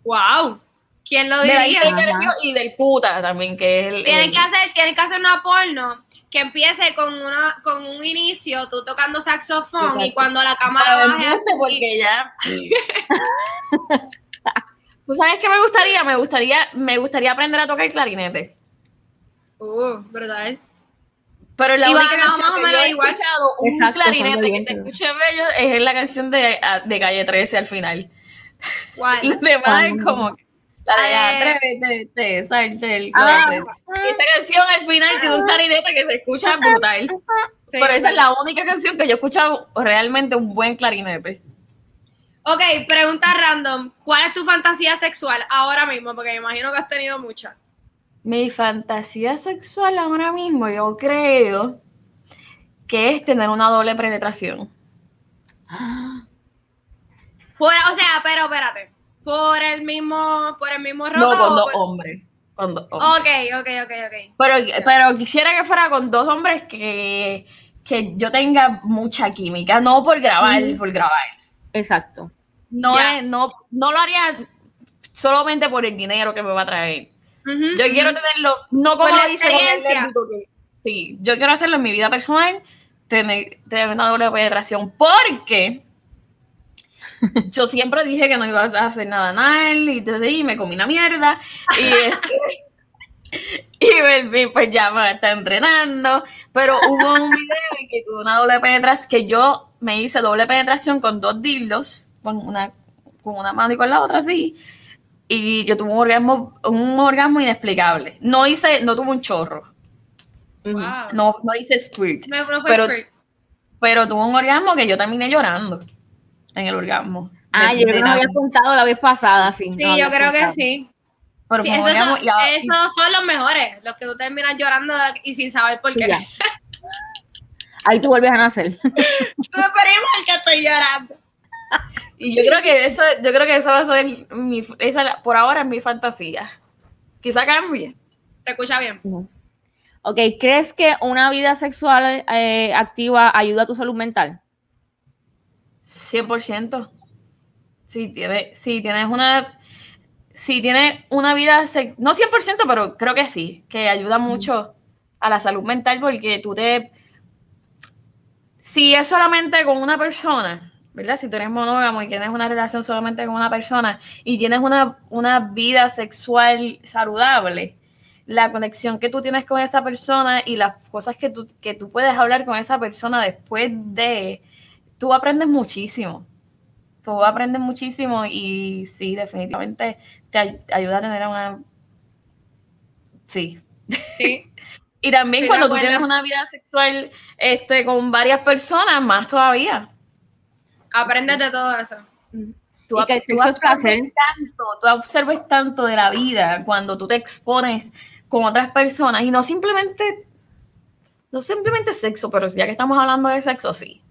S5: Wow. ¿Quién lo
S6: De la
S5: diría?
S6: Inter de Arecibo y del Puta también, que es el...
S5: Tienen
S6: el-
S5: que hacer, tienen que hacer una porno que empiece con una, con un inicio, tú tocando saxofón y cuando la cámara baje así,
S6: porque ya... ¿Tú sabes qué me gustaría? Me gustaría, me gustaría aprender a tocar clarinete.
S5: Uh, brutal.
S6: Pero la
S5: Y va
S6: única
S5: más o
S6: canción que
S5: menos
S6: yo he
S5: igual.
S6: escuchado un
S3: Exacto,
S6: clarinete que se escuche bello es la canción de, de Calle 13 al final.
S5: ¿Cuál?
S6: Los demás es como que la de. Atrévete, te salte del
S3: Ah.
S6: closet. Y esa canción al final tiene un clarinete que se escucha brutal.
S5: Sí,
S6: Pero esa es la única canción que yo he escuchado realmente un buen clarinete.
S5: Ok, pregunta random. ¿Cuál es tu fantasía sexual ahora mismo? Porque me imagino que has tenido muchas.
S6: Mi fantasía sexual ahora mismo, yo creo que es tener una doble penetración.
S5: Por, o sea, pero espérate. Por el mismo, por el mismo roto.
S6: No con dos
S5: por-
S6: hombres. Con dos hombres.
S5: Ok, ok, ok, ok.
S6: Pero, pero quisiera que fuera con dos hombres que, que yo tenga mucha química, no por grabar, por grabar.
S3: Exacto.
S6: No, es- no, no lo haría solamente por el dinero que me va a traer. Yo quiero tenerlo, no como
S5: Por la experiencia.
S6: que- Sí, yo quiero hacerlo en mi vida personal, tener, tener una doble penetración, porque yo siempre dije que no iba a hacer nada mal, y entonces y me comí una mierda, y, este, y Melvin, pues ya me está entrenando, pero hubo un video en que tuve una doble penetración, que yo me hice doble penetración con dos dildos, con una, con una mano y con la otra así, y yo tuve un orgasmo, un orgasmo inexplicable. No hice, no tuve un chorro.
S5: Wow.
S6: no, no hice squirt,
S5: Me- no fue
S6: pero-
S5: squirt.
S6: pero tuve un orgasmo que yo terminé llorando en el orgasmo.
S3: Ah, yo creo que
S6: nada.
S3: contado la vez pasada, sí.
S5: Sí, yo creo que sí.
S6: Pero
S5: Sí, esos, son,
S6: y ahora-
S5: esos son los mejores, los que tú terminas llorando y sin saber por qué.
S3: Ya. Ahí tú vuelves a nacer.
S5: Tú esperemos que estoy llorando.
S6: Y yo creo que eso, yo creo que eso va a ser mi, esa por ahora es mi fantasía. Quizá cambie.
S5: Se escucha bien.
S3: Ok, ¿crees que una vida sexual eh, activa ayuda a tu salud mental?
S6: 100%. Si tienes, si tienes una si tienes una vida no 100%, pero creo que sí, que ayuda mucho a la salud mental porque tú te si es solamente con una persona, ¿verdad? Si tú eres monógamo y tienes una relación solamente con una persona y tienes una, una vida sexual saludable, la conexión que tú tienes con esa persona y las cosas que tú, que tú puedes hablar con esa persona después de, tú aprendes muchísimo. Tú aprendes muchísimo y sí, definitivamente te ay- ayuda a tener una... Sí.
S5: Sí.
S6: Y también cuando tú tienes una vida sexual este, con varias personas, más todavía.
S5: Aprendes de todo eso.
S6: Tú,
S3: Y que el
S6: tú
S3: sexo es placer.
S6: absorbes tanto, tú tanto de la vida cuando tú te expones con otras personas y no simplemente, no simplemente sexo, pero ya que estamos hablando de sexo, sí.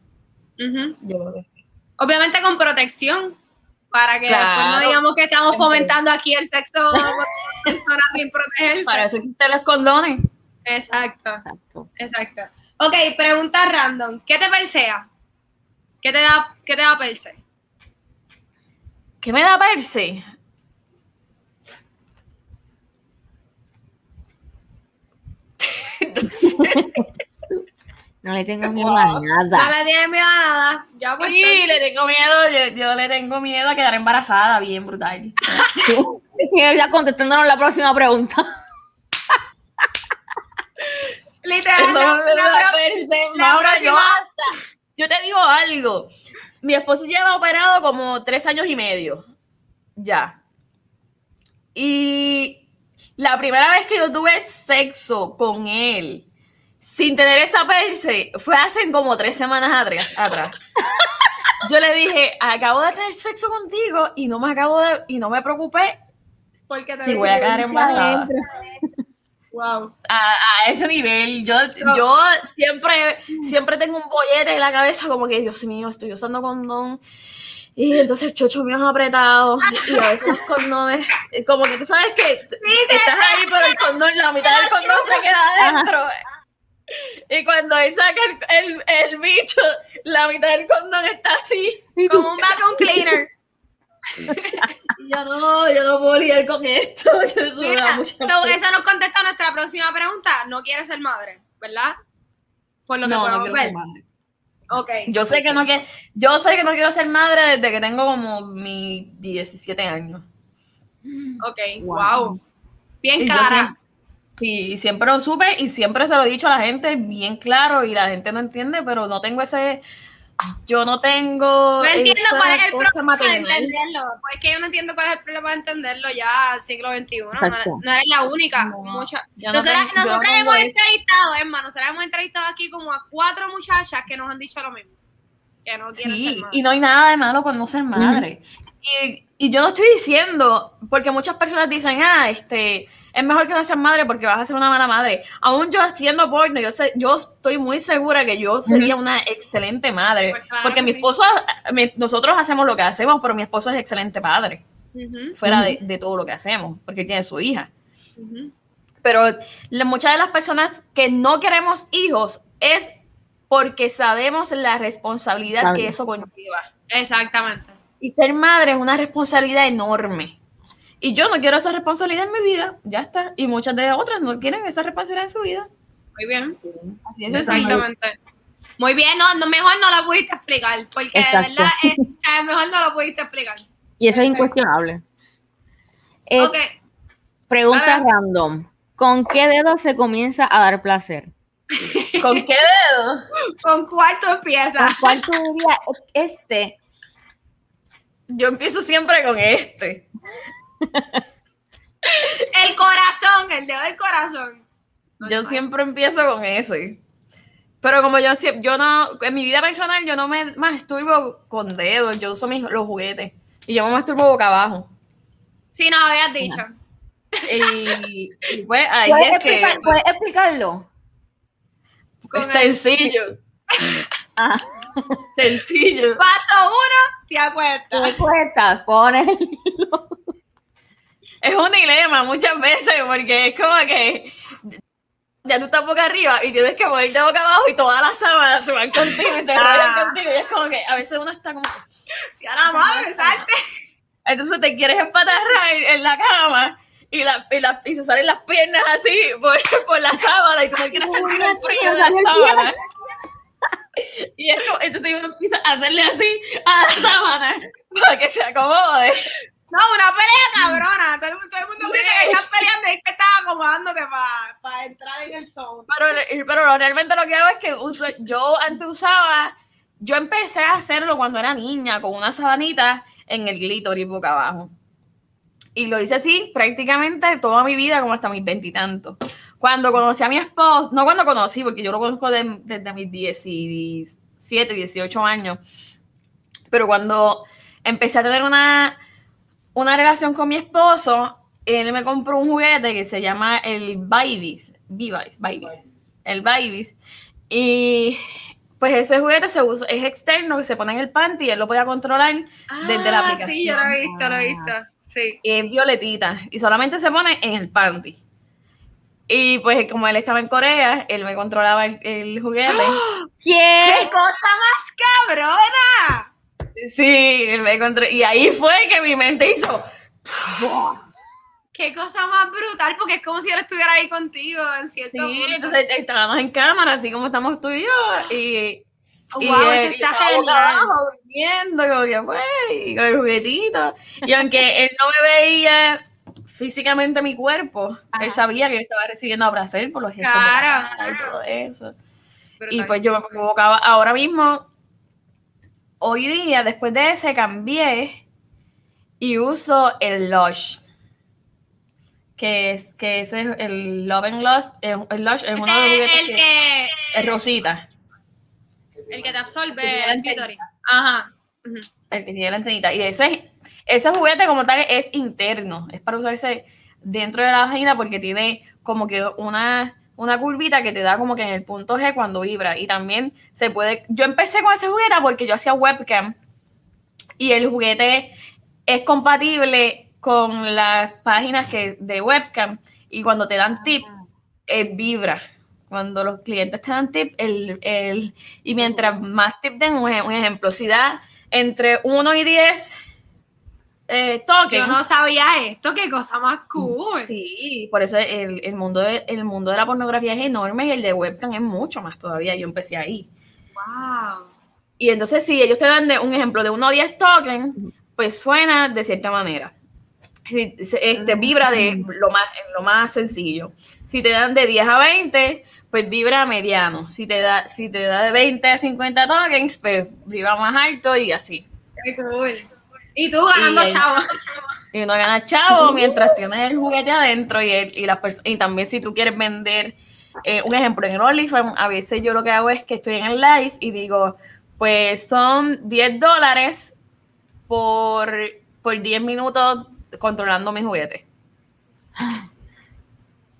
S5: Ujú.
S6: Yo creo que sí.
S5: Obviamente con protección, para que después no digamos que estamos fomentando aquí el sexo por personas sin protegerse.
S6: Para eso existen los condones.
S5: Exacto,
S3: Exacto.
S5: exacto. Ok, pregunta random. ¿Qué te persea? ¿Qué te da, qué te da perse?
S6: ¿Qué me da perse?
S3: No le tengo miedo a
S5: No
S3: nada.
S5: le tienes miedo a nada. Ya pues.
S6: Sí, le tengo miedo, yo, yo le tengo miedo a quedar embarazada, bien brutal.
S3: Ya contestándonos la próxima pregunta.
S5: Literal,
S6: Eso
S5: la-
S6: yo te digo algo. mi esposo lleva operado como tres años y medio. Ya. Y la primera vez que yo tuve sexo con él, sin tener esa perse, fue hace como tres semanas atrás. atrás. Yo le dije, acabo de tener sexo contigo y no me acabo de, y no me preocupé
S5: Porque te
S6: si voy a quedar embarazada.
S5: Wow.
S6: A, a ese nivel, yo, yo siempre, siempre tengo un bollete en la cabeza como que, Dios mío, estoy usando condón. Y entonces el chocho mío es apretado. Y a veces los condones, como que tú sabes que estás ahí, pero el condón, la mitad del condón se queda adentro. Y cuando él saca el, el, el bicho, la mitad del condón está así.
S5: Como un vacuum cleaner.
S6: Y yo no, yo no puedo lidiar con esto. Yo, eso
S5: Mira, so, nos contesta nuestra próxima pregunta. No quieres ser madre, ¿verdad? Por lo que
S6: no, no
S5: podemos
S6: quiero
S5: ver.
S6: ser madre.
S5: Ok.
S6: Yo sé que no quiero, yo sé que no quiero ser madre desde que tengo como mis 17 años.
S5: Ok, wow. Bien
S6: Y yo
S5: clara.
S6: Sí, y siempre lo supe y siempre se lo he dicho a la gente bien claro y la gente no entiende, pero no tengo ese, yo no tengo
S5: No entiendo
S6: esa
S5: cuál es el problema de entenderlo. Pues es que yo no entiendo cuál es el problema de entenderlo ya siglo XXI. No, no eres la única.
S6: No, yo no
S5: nosotras
S6: tengo-
S5: hemos
S6: eso.
S5: entrevistado, más, nosotras hemos entrevistado aquí como a cuatro muchachas que nos han dicho lo mismo. Que no quieren ser
S6: Sí,
S5: madres.
S6: y no hay nada de malo con no ser madre. y, y yo no estoy diciendo, porque muchas personas dicen, ah, este, es mejor que no seas madre porque vas a ser una mala madre. Aún yo haciendo porno, yo sé, yo estoy muy segura que yo sería una excelente madre.
S5: Pues claro
S6: porque
S5: que
S6: mi
S5: sí.
S6: esposo, mi- nosotros hacemos lo que hacemos, pero mi esposo es excelente padre, fuera de, de todo lo que hacemos, porque tiene su hija. Pero la- muchas de las personas que no queremos hijos es porque sabemos la responsabilidad
S3: Claro.
S6: que eso conlleva.
S5: Exactamente.
S6: Y ser madre es una responsabilidad enorme. Y yo no quiero esa responsabilidad en mi vida, ya está. Y muchas de otras no quieren esa responsabilidad en su vida.
S5: Muy bien.
S6: Así es.
S5: Exactamente. Muy bien, no, no, mejor no lo pudiste explicar, porque
S3: Exacto.
S5: de verdad, eh, o sea, mejor no lo pudiste explicar.
S3: Y eso es incuestionable. Eh,
S5: ok,
S3: Pregunta random. ¿Con qué dedo se comienza a dar placer?
S6: ¿Con qué dedo?
S5: ¿con cuál tú
S3: ¿Con
S5: empiezas?
S3: cuál tú dirías este?
S6: Yo empiezo siempre con este.
S5: El corazón, el dedo del corazón.
S6: Yo siempre empiezo con ese. Pero como yo siempre, yo no, en mi vida personal yo no me masturbo con dedos, yo uso mis, los juguetes. Y yo me masturbo boca abajo.
S5: Sí, no, habías dicho.
S6: Y, y pues ahí
S3: ¿Puedes,
S6: es que
S3: explicar- puedes explicarlo?
S6: Es sencillo.
S3: Ah,
S6: Sencillo.
S5: Paso uno, te acuestas.
S3: tú cuestas, pones
S6: Es un dilema muchas veces porque es como que ya tú estás boca arriba y tienes que ponerte boca abajo y todas las sábanas se van contigo y se enrollan
S5: Ah.
S6: contigo y es como que a veces uno está como
S5: Si a la madre, salte.
S6: entonces te quieres espatarrar en, en la cama y, la, y, la- y se salen las piernas así por, por la sábana y tú no quieres sentir el frío de la sábana y es como, entonces uno empieza a hacerle así a la sábana para que se acomode
S5: No, una pelea cabrona. Todo, el- todo el mundo piensa que estás peleando y es que estás acomodándote para entrar en el zone.
S6: Pero, pero realmente lo que hago es que uso, yo antes usaba, yo empecé a hacerlo cuando era niña con una sabanita en el clítoris boca abajo. Y lo hice así prácticamente toda mi vida, como hasta mis veintitantos. Cuando conocí a mi esposo, no cuando conocí, porque yo lo conozco de- desde mis 17, 18 años, pero cuando empecé a tener una, una relación con mi esposo, él me compró un juguete que se llama el Babies, Babies, Babies, el Babies. Y pues ese juguete se usa, es externo, que se pone en el panty y él lo podía controlar desde la
S5: Ah,
S6: aplicación.
S5: Sí, yo lo he visto, lo he visto. Sí.
S6: Y es violetita y solamente se pone en el panty. Y pues como él estaba en Corea, él me controlaba el, el juguete.
S3: ¿Qué?
S5: ¡Qué cosa más cabrona!
S6: Sí, él me controlaba. Y ahí fue que mi mente hizo.
S5: ¡Qué cosa más brutal! Porque es como si él estuviera ahí contigo en cierto
S6: Sí,
S5: punto.
S6: entonces estábamos en cámara, así como estamos tú y yo. Y, y
S5: wow,
S6: él
S5: eso está genial.
S6: abajo, durmiendo, como que, pues, con el juguetito. Y aunque él no me veía físicamente mi cuerpo, él sabía que yo estaba recibiendo placer por los gestos de la
S5: Claro.
S6: y todo eso. Y pues yo me provocaba ahora mismo, hoy día, después de ese, cambié y uso el Lush. Que es, que ese es el Love and Lush. El Lush es uno de los
S5: Ese
S6: juguetes
S5: es el
S6: que
S5: que,
S6: es rosita.
S5: el que te absorbe
S6: Que
S5: el. Ajá.
S6: El que tiene la antenita. Y ese, ese juguete como tal es interno. Es para usarse dentro de la vagina porque tiene como que una, una curvita que te da como que en el punto G cuando vibra. Y también se puede... Yo empecé con ese juguete porque yo hacía webcam. Y el juguete es compatible con las páginas que, de webcam. Y cuando te dan tip, eh, vibra. Cuando los clientes te dan tip, el, el- y mientras más tip den, un ejemplo, si da entre 1 y 10 eh,
S5: Yo no sabía esto, qué cosa más cool.
S6: sí, por eso el, el mundo de, el mundo de la pornografía es enorme y el de webcam es mucho más todavía. Yo empecé ahí.
S5: Wow.
S6: Y entonces, si ellos te dan de un ejemplo de 1 a 10 tokens, pues suena de cierta manera. Si- este, vibra de lo más, lo más sencillo. Si te dan de 10 a 20, pues vibra mediano. Si te da, si te da de 20 a 50 tokens, pues vibra más alto y así.
S5: Qué cool. Y tú ganando
S6: Y-
S5: chavo.
S6: Y uno gana chavo mientras tienes el juguete adentro y, el- y, las y también si tú quieres vender, eh, un ejemplo, en el OnlyFans, a veces yo lo que hago es que estoy en el live y digo, pues son 10 dólares por, por 10 minutos controlando mi juguete.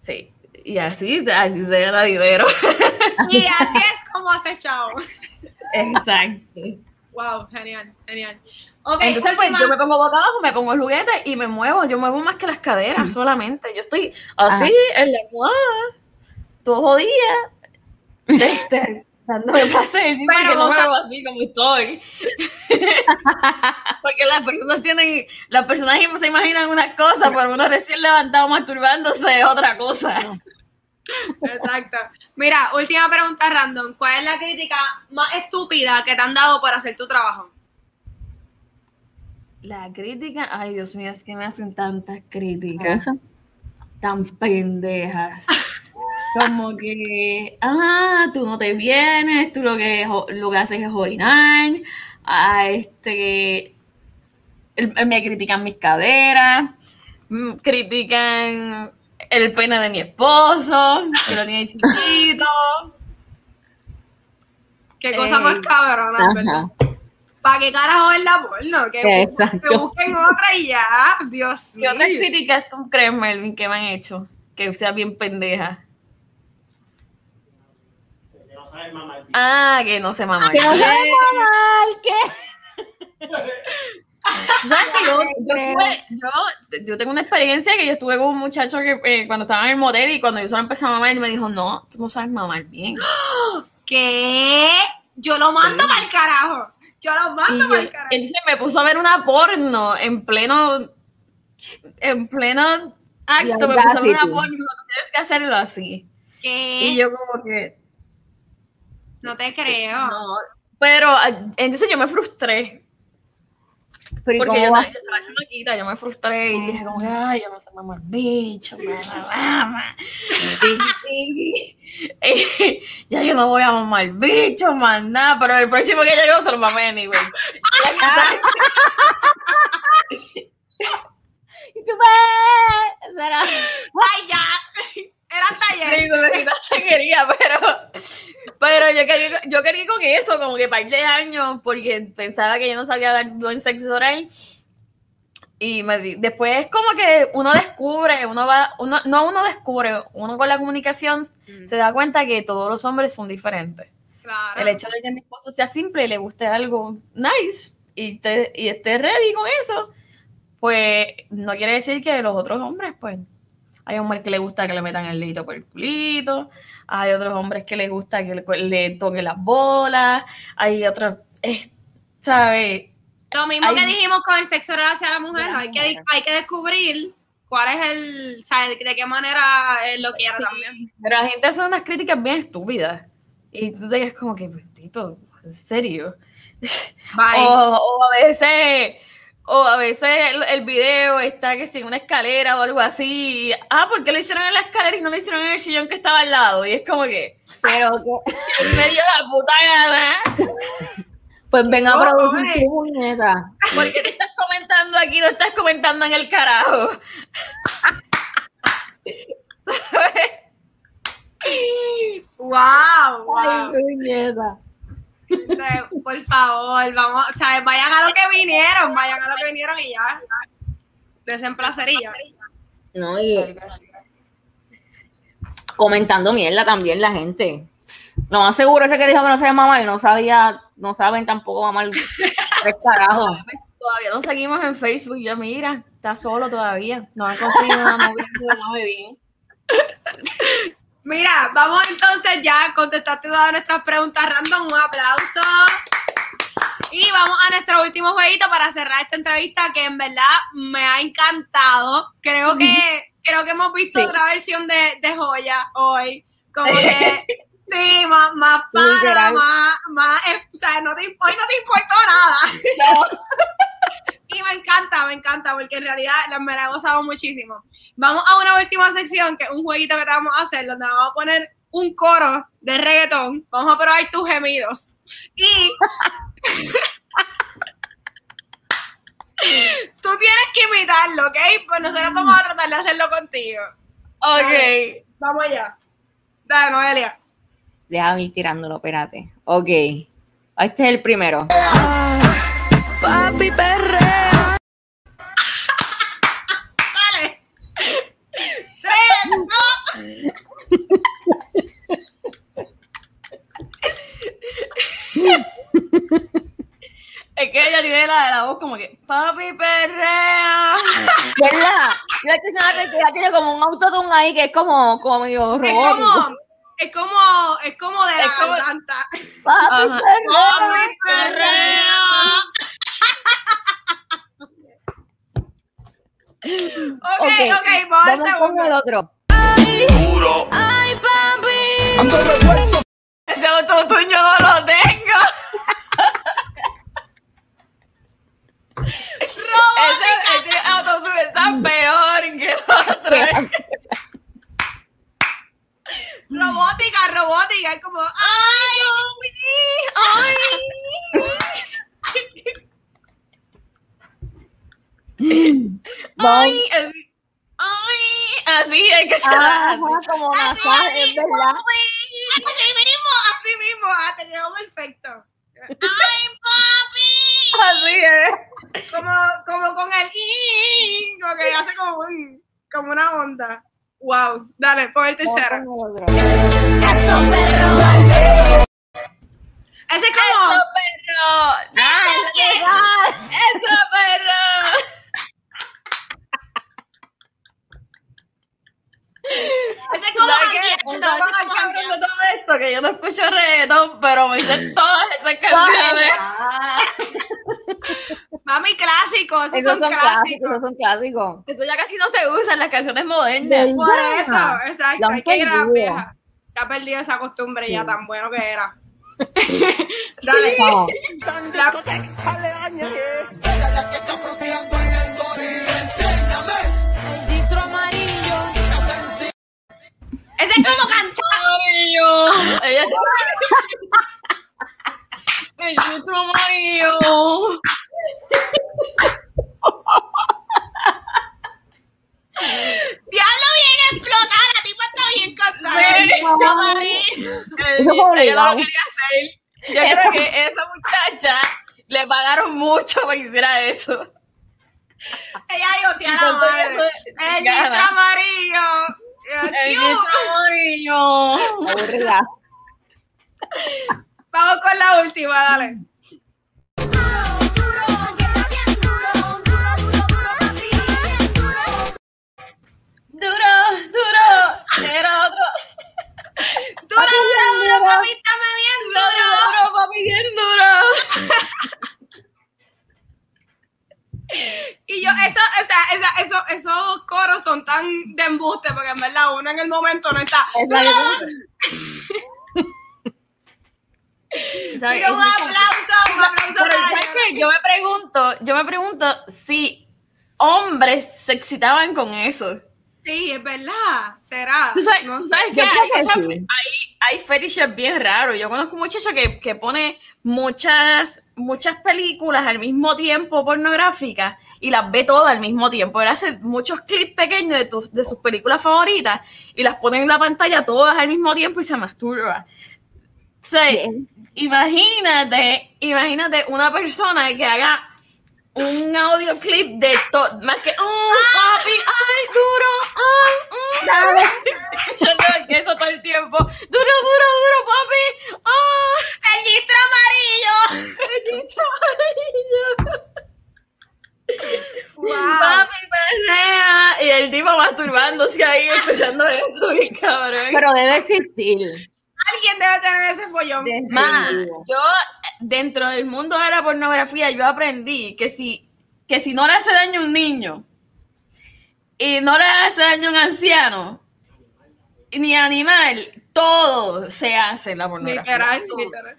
S6: Sí, y así, así se gana dinero.
S5: Y así es como hace chavo.
S6: Exacto.
S5: Wow, genial, genial. Ok,
S6: Entonces, pues yo me pongo boca abajo, me pongo el juguete y me muevo. Yo muevo más que las caderas solamente. Yo estoy así, en la almohada, todo jodida, este, dándome placer.
S5: Pero
S6: no veo así como estoy. porque las personas tienen, las personas se imaginan unas cosas, pero uno recién levantado masturbándose es otra cosa.
S5: Exacto. Mira, última pregunta random. ¿Cuál es la crítica más estúpida que te han dado por hacer tu trabajo?
S6: La crítica, ay Dios mío, es que me hacen tantas críticas. Tan pendejas. Como que, ah, tú no te vienes, tú lo que, lo que haces es orinar. Ah, este, el- me critican mis caderas, mm, critican el pene de mi esposo, que lo tiene chiquito.
S5: Qué cosa más cabrona, ¿verdad? ¿Para qué carajo es la porno? Que,
S3: Exacto.
S5: que busquen otra y ya. Dios
S6: ¿Qué
S5: mío.
S6: otras críticas tú crees, Melvin, que me han hecho? Que sea bien pendeja.
S7: Que no sabes mamar bien.
S6: Ah, que no se mamá.
S3: Que no se mal, ¿qué?
S6: ¿Sabes que yo, yo, tuve- yo- yo tengo una experiencia que yo estuve con un muchacho que eh, cuando estaba en el motel y cuando yo solo empecé a mamar, él me dijo, no, tú no sabes mamar bien.
S5: ¿Qué? Yo lo mando para el carajo. Yo mando
S6: yo-
S5: para el carajo.
S6: entonces me puso a ver una porno en pleno, en pleno acto, me puso a ver una porno, y dijo, "Tú tienes que hacerlo así.
S5: ¿Qué?
S6: Y yo como que,
S5: no te creo.
S6: no, pero ah, entonces yo me frustré.
S3: Pero ¿y
S6: Porque yo, yo estaba chamaquita, yo me frustré y dije como que, ay, yo no sé mamar bicho. Eh, ya yo no voy a mamar bicho, más nada, pero el próximo que llegue se lo mamé anyway.
S3: ¿Y tú
S5: ¡Ay, ya! Era taller.
S6: Sí, quería, pero, pero yo quería, yo quería con eso, como que par de años, porque pensaba que yo no sabía dar buen sexo oral. Y me di- después como que uno descubre, uno va, uno, no uno descubre, uno con la comunicación se da cuenta que todos los hombres son diferentes.
S5: Claro.
S6: El hecho de que mi esposo sea simple y le guste algo nice y, te, y esté ready con eso, pues no quiere decir que los otros hombres, pues, hay hombres que les gusta que le metan el dedito por el culito, hay otros hombres que les gusta que le, le toque las bolas, hay otros, es- ¿sabes?
S5: Lo mismo
S6: Hay-
S5: que dijimos con el sexo oral hacia la mujer,
S6: la
S5: hay, que, hay que descubrir cuál es el, ¿sabes? De qué manera él lo quiere
S6: Sí.
S5: también.
S6: Pero la gente hace unas críticas bien estúpidas y tú te quedas como que, "Tito, ¿en serio?
S5: Bye.
S6: O, o a veces, o a veces el, el video está que si en una escalera o algo así. Ah, ¿por qué lo hicieron en la escalera y no lo hicieron en el sillón que estaba al lado? Y es como que,
S3: Pero, que-
S6: en medio de la puta gana.
S3: Pues venga a producir tu muñeca.
S6: ¿Por qué te estás comentando aquí? No estás comentando en el carajo.
S5: Wow,
S3: Ay,
S5: wow.
S3: puñeta.
S5: Por favor, vamos, o sea, vayan a lo que vinieron, vayan a lo que vinieron y ya. Desemplacería.
S3: No, y comentando mierda también la gente. Lo más seguro ese que dijo que no sabía mamar, no sabía, no saben tampoco mamar tres carajos.
S6: Todavía no seguimos en Facebook. Yo, mira, está solo todavía. No han conseguido una novia mame bien.
S5: Mira, vamos entonces ya a contestarte todas nuestras preguntas random. Un aplauso. Y vamos a nuestro último jueguito para cerrar esta entrevista que en verdad me ha encantado. Creo que, creo que hemos visto
S3: Sí.
S5: otra versión de, de Joya hoy. Como que, sí, más, más para, más, más, eh, o sea, no te, hoy no te importó nada. Y me encanta, me encanta, porque en realidad la- me la he gozado muchísimo. Vamos a una última sección, que es un jueguito que te vamos a hacer, donde vamos a poner un coro de reggaetón. Vamos a probar tus gemidos. Y tú tienes que imitarlo, ¿ok? Pues nosotros vamos a tratar de hacerlo contigo.
S6: Ok.
S5: Vamos allá. Dale, Noelia.
S3: Déjame ir tirándolo, espérate. Ok. Este es el primero.
S2: Papi perrea.
S5: Dale. Tres, dos.
S6: Ella tiene la de la voz como que, papi perrea.
S3: ¿Verdad? Yo estoy diciendo que ya tiene como un autotune ahí que es como, como medio
S5: Es
S3: robótico.
S5: como, es como, es como de la
S6: Es como-
S5: garganta.
S3: Papi,
S6: Ajá.
S3: perrea.
S5: Papi, perrea. Ok,
S3: Ok,
S5: vamos al
S3: Vamos con el otro.
S2: Ay, papi.
S6: Ese autotune yo no lo tengo. Ese, ese autotune está peor que el otro.
S5: Robótica, robótica, es como, ay,
S3: Vamos.
S6: Ay, así, ay, así es que se da.
S3: Ajá,
S6: así.
S3: como masaje, es verdad.
S5: así mismo, así mismo, ah, te quedó perfecto. Ay, papi,
S6: Así es.
S5: como, como con el i, como que hace como un, como una onda. Wow, dale, pon el tercero.
S3: El otro.
S5: Ese es como,
S6: ¡Eso, perro! ¡Eso, perro!
S5: Ese es como
S6: ¿Sabes qué?
S5: jangueando,
S6: ¿Sabes
S5: como
S6: qué es más cabrón
S5: jangueando.
S6: de todo esto? Que yo no escucho reggaetón, pero me sé todas esas canciones.
S5: Mami, clásicos, esos,
S3: Esos
S5: son,
S3: son
S5: clásicos.
S3: clásicos, esos son clásicos.
S6: Eso ya casi no se usa en las canciones modernas.
S5: Por eso, exacto, hay que ir a las viejas. Se ha perdido esa costumbre ya tan bueno que era. Dale.
S6: Lo quería hacer. Yo creo que esa muchacha le pagaron mucho para que hiciera eso.
S5: Ella dijo, sí, a la madre.
S6: eso
S5: El distro amarillo.
S6: El filtro amarillo.
S3: Aburrida.
S5: Vamos con la última, dale.
S6: Duro, duro. Era otro.
S5: Duro, duro, duro, papi, dame bien duro.
S6: Duro, papi, bien duro.
S5: Y yo, eso, o sea, esa, eso, esos coros son tan de embuste, porque en verdad uno en el momento no está. Mira, un aplauso, un aplauso
S6: Pero. Yo me pregunto, yo me pregunto si hombres se excitaban con eso.
S5: Sí, es verdad, será.
S6: ¿Tú sabes,
S5: No sé.
S6: sabes qué? Hay
S3: que
S6: cosas,
S3: sí.
S6: hay, hay fetishes bien raros. Yo conozco un muchacho que, que pone muchas, muchas películas al mismo tiempo pornográficas y las ve todas al mismo tiempo. Él hace muchos clips pequeños de, tus, de sus películas favoritas y las pone en la pantalla todas al mismo tiempo y se masturba. O sea, imagínate, imagínate una persona que haga un audio clip de todo, más que, oh, papi, ay, duro, ay, mm. Yo no que eso todo el tiempo, duro, duro, duro, papi, ah,
S5: ¡El distro amarillo!
S6: el dito amarillo.
S5: ¡Wow!
S6: Papi, perrea. Y el tipo masturbándose ahí, escuchando eso, bien cabrón.
S3: Pero debe existir.
S5: Alguien debe tener ese follón.
S6: Ma,
S3: Definitivo.
S6: yo dentro del mundo de la pornografía yo aprendí que si, que si no le hace daño a un niño y no le hace daño a un anciano ni animal, todo se hace en la pornografía.
S5: Literal,
S6: todo,
S5: literal.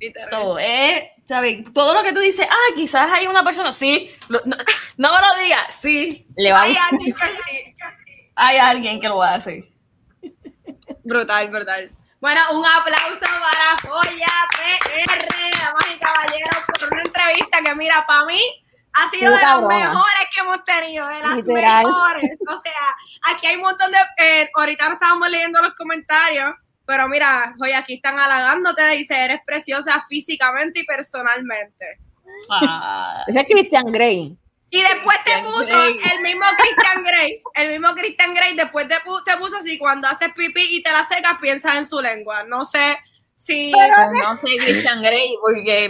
S5: Literal.
S6: todo. Eh, ¿sabes? Todo lo que tú dices, ah, quizás hay una persona, sí, lo- no, no me lo digas, sí,
S3: Le va a
S5: Hay alguien que sí, que sí.
S6: hay alguien que lo hace.
S5: Brutal, brutal. Bueno, un aplauso para Joya PR, damas y caballeros, por una entrevista que, mira, para mí ha sido de las mejores que hemos tenido, de las
S3: Literal.
S5: mejores. O sea, aquí hay un montón de. eh, ahorita no estábamos leyendo los comentarios, pero mira, Joya, aquí están halagándote, dice, eres preciosa físicamente y personalmente.
S6: Ah,
S3: Ese es Christian Grey.
S5: Y después te puso el mismo Christian Grey, el mismo Christian Grey, después te, pu- te puso así, cuando haces pipí y te la secas, piensas en su lengua. No sé si...
S6: no sé Christian Grey porque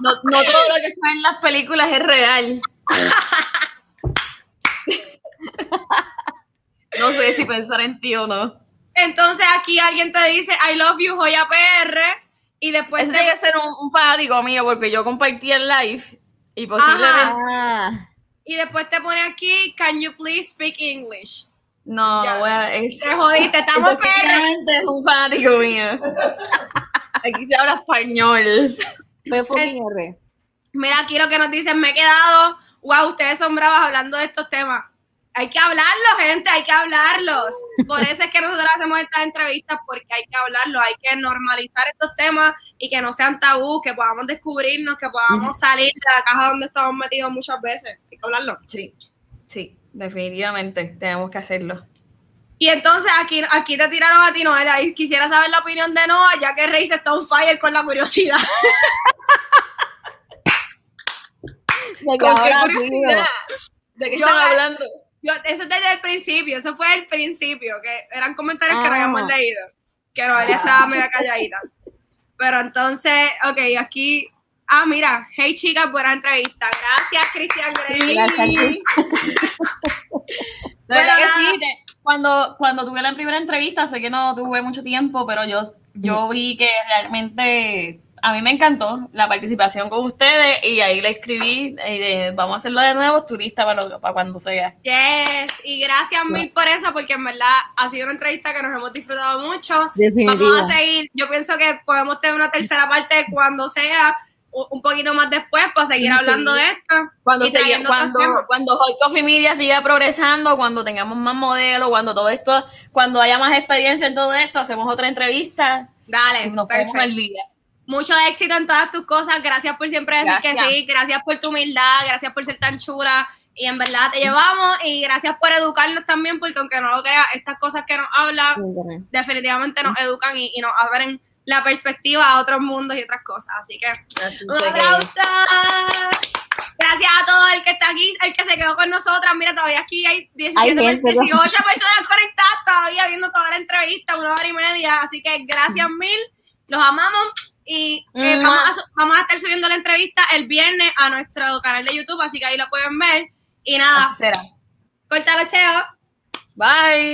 S6: no, no todo lo que se ve en las películas es real. No sé si pensar en ti o no.
S5: Entonces aquí alguien te dice, I love you, Joya PR, y después
S6: Ese
S5: te...
S6: tiene que ser un, un fanático mío porque yo compartí el live y posiblemente
S5: Y después te pone aquí, can you please speak English?
S6: no,
S5: Ya.
S6: no voy a- es-
S5: Te jodiste, estamos.
S6: Efectivamente es un fanático mío. Aquí se habla español.
S3: R.
S5: Mira aquí lo que nos dicen, me he quedado, wow, ustedes son bravas hablando de estos temas. Hay que hablarlos, gente, hay que hablarlos. Por eso es que nosotros hacemos estas entrevistas, porque hay que hablarlo, hay que normalizar estos temas y que no sean tabú, que podamos descubrirnos, que podamos salir de la caja donde estamos metidos muchas veces. Hay que hablarlo.
S6: Sí, sí, definitivamente tenemos que hacerlo.
S5: Y entonces aquí, aquí te tiraron a ti, Noelia, y quisiera saber la opinión de Noah, ya que Rey se está on fire con la curiosidad.
S3: De que
S6: ¿Con qué? ¿De qué están hablando?
S5: Yo, eso es desde el principio, eso fue el principio, que eran comentarios que no
S3: Ah.
S5: habíamos leído, que Noelia estaba medio calladita. Pero entonces, ok, aquí, ah, mira, hey chicas, buena entrevista. Gracias, Cristian Grey.
S3: Gracias,
S5: Bueno,
S6: que sí, cuando, cuando tuve la primera entrevista, sé que no tuve mucho tiempo, pero yo, yo vi que realmente a mí me encantó la participación con ustedes y ahí le escribí, y de, vamos a hacerlo de nuevo, turista para, lo- para cuando sea.
S5: Yes, y gracias mil por eso, porque en verdad ha sido una entrevista que nos hemos disfrutado mucho.
S3: Definitivo.
S5: Vamos a seguir, yo pienso que podemos tener una tercera parte cuando sea, un poquito más después, para seguir hablando de esto.
S6: Cuando,
S5: y
S6: se- cuando, cuando Hot Coffee Media siga progresando, cuando tengamos más modelos, cuando todo esto, cuando haya más experiencia en todo esto, hacemos otra entrevista
S5: Dale,
S6: y nos ponemos al día.
S5: Mucho éxito en todas tus cosas. Gracias por siempre decir
S6: Gracias.
S5: que sí. Gracias por tu humildad. Gracias por ser tan chula. Y en verdad te llevamos. Y gracias por educarnos también, porque aunque no lo creas, estas cosas que nos hablan definitivamente nos educan y, y nos abren la perspectiva a otros mundos y otras cosas. Así que un aplauso. Gracias a todo el que está aquí, el que se quedó con nosotras. Mira, todavía aquí hay 17,
S3: Hay gente,
S5: 18 personas conectadas todavía viendo toda la entrevista, una hora y media. Así que gracias mil, los amamos. Y eh,
S6: Mua.
S5: vamos, a, su- vamos a estar subiendo la entrevista el viernes a nuestro canal de YouTube, así que ahí lo pueden ver. Y nada,
S6: será.
S5: córtalo, cheo.
S6: Bye.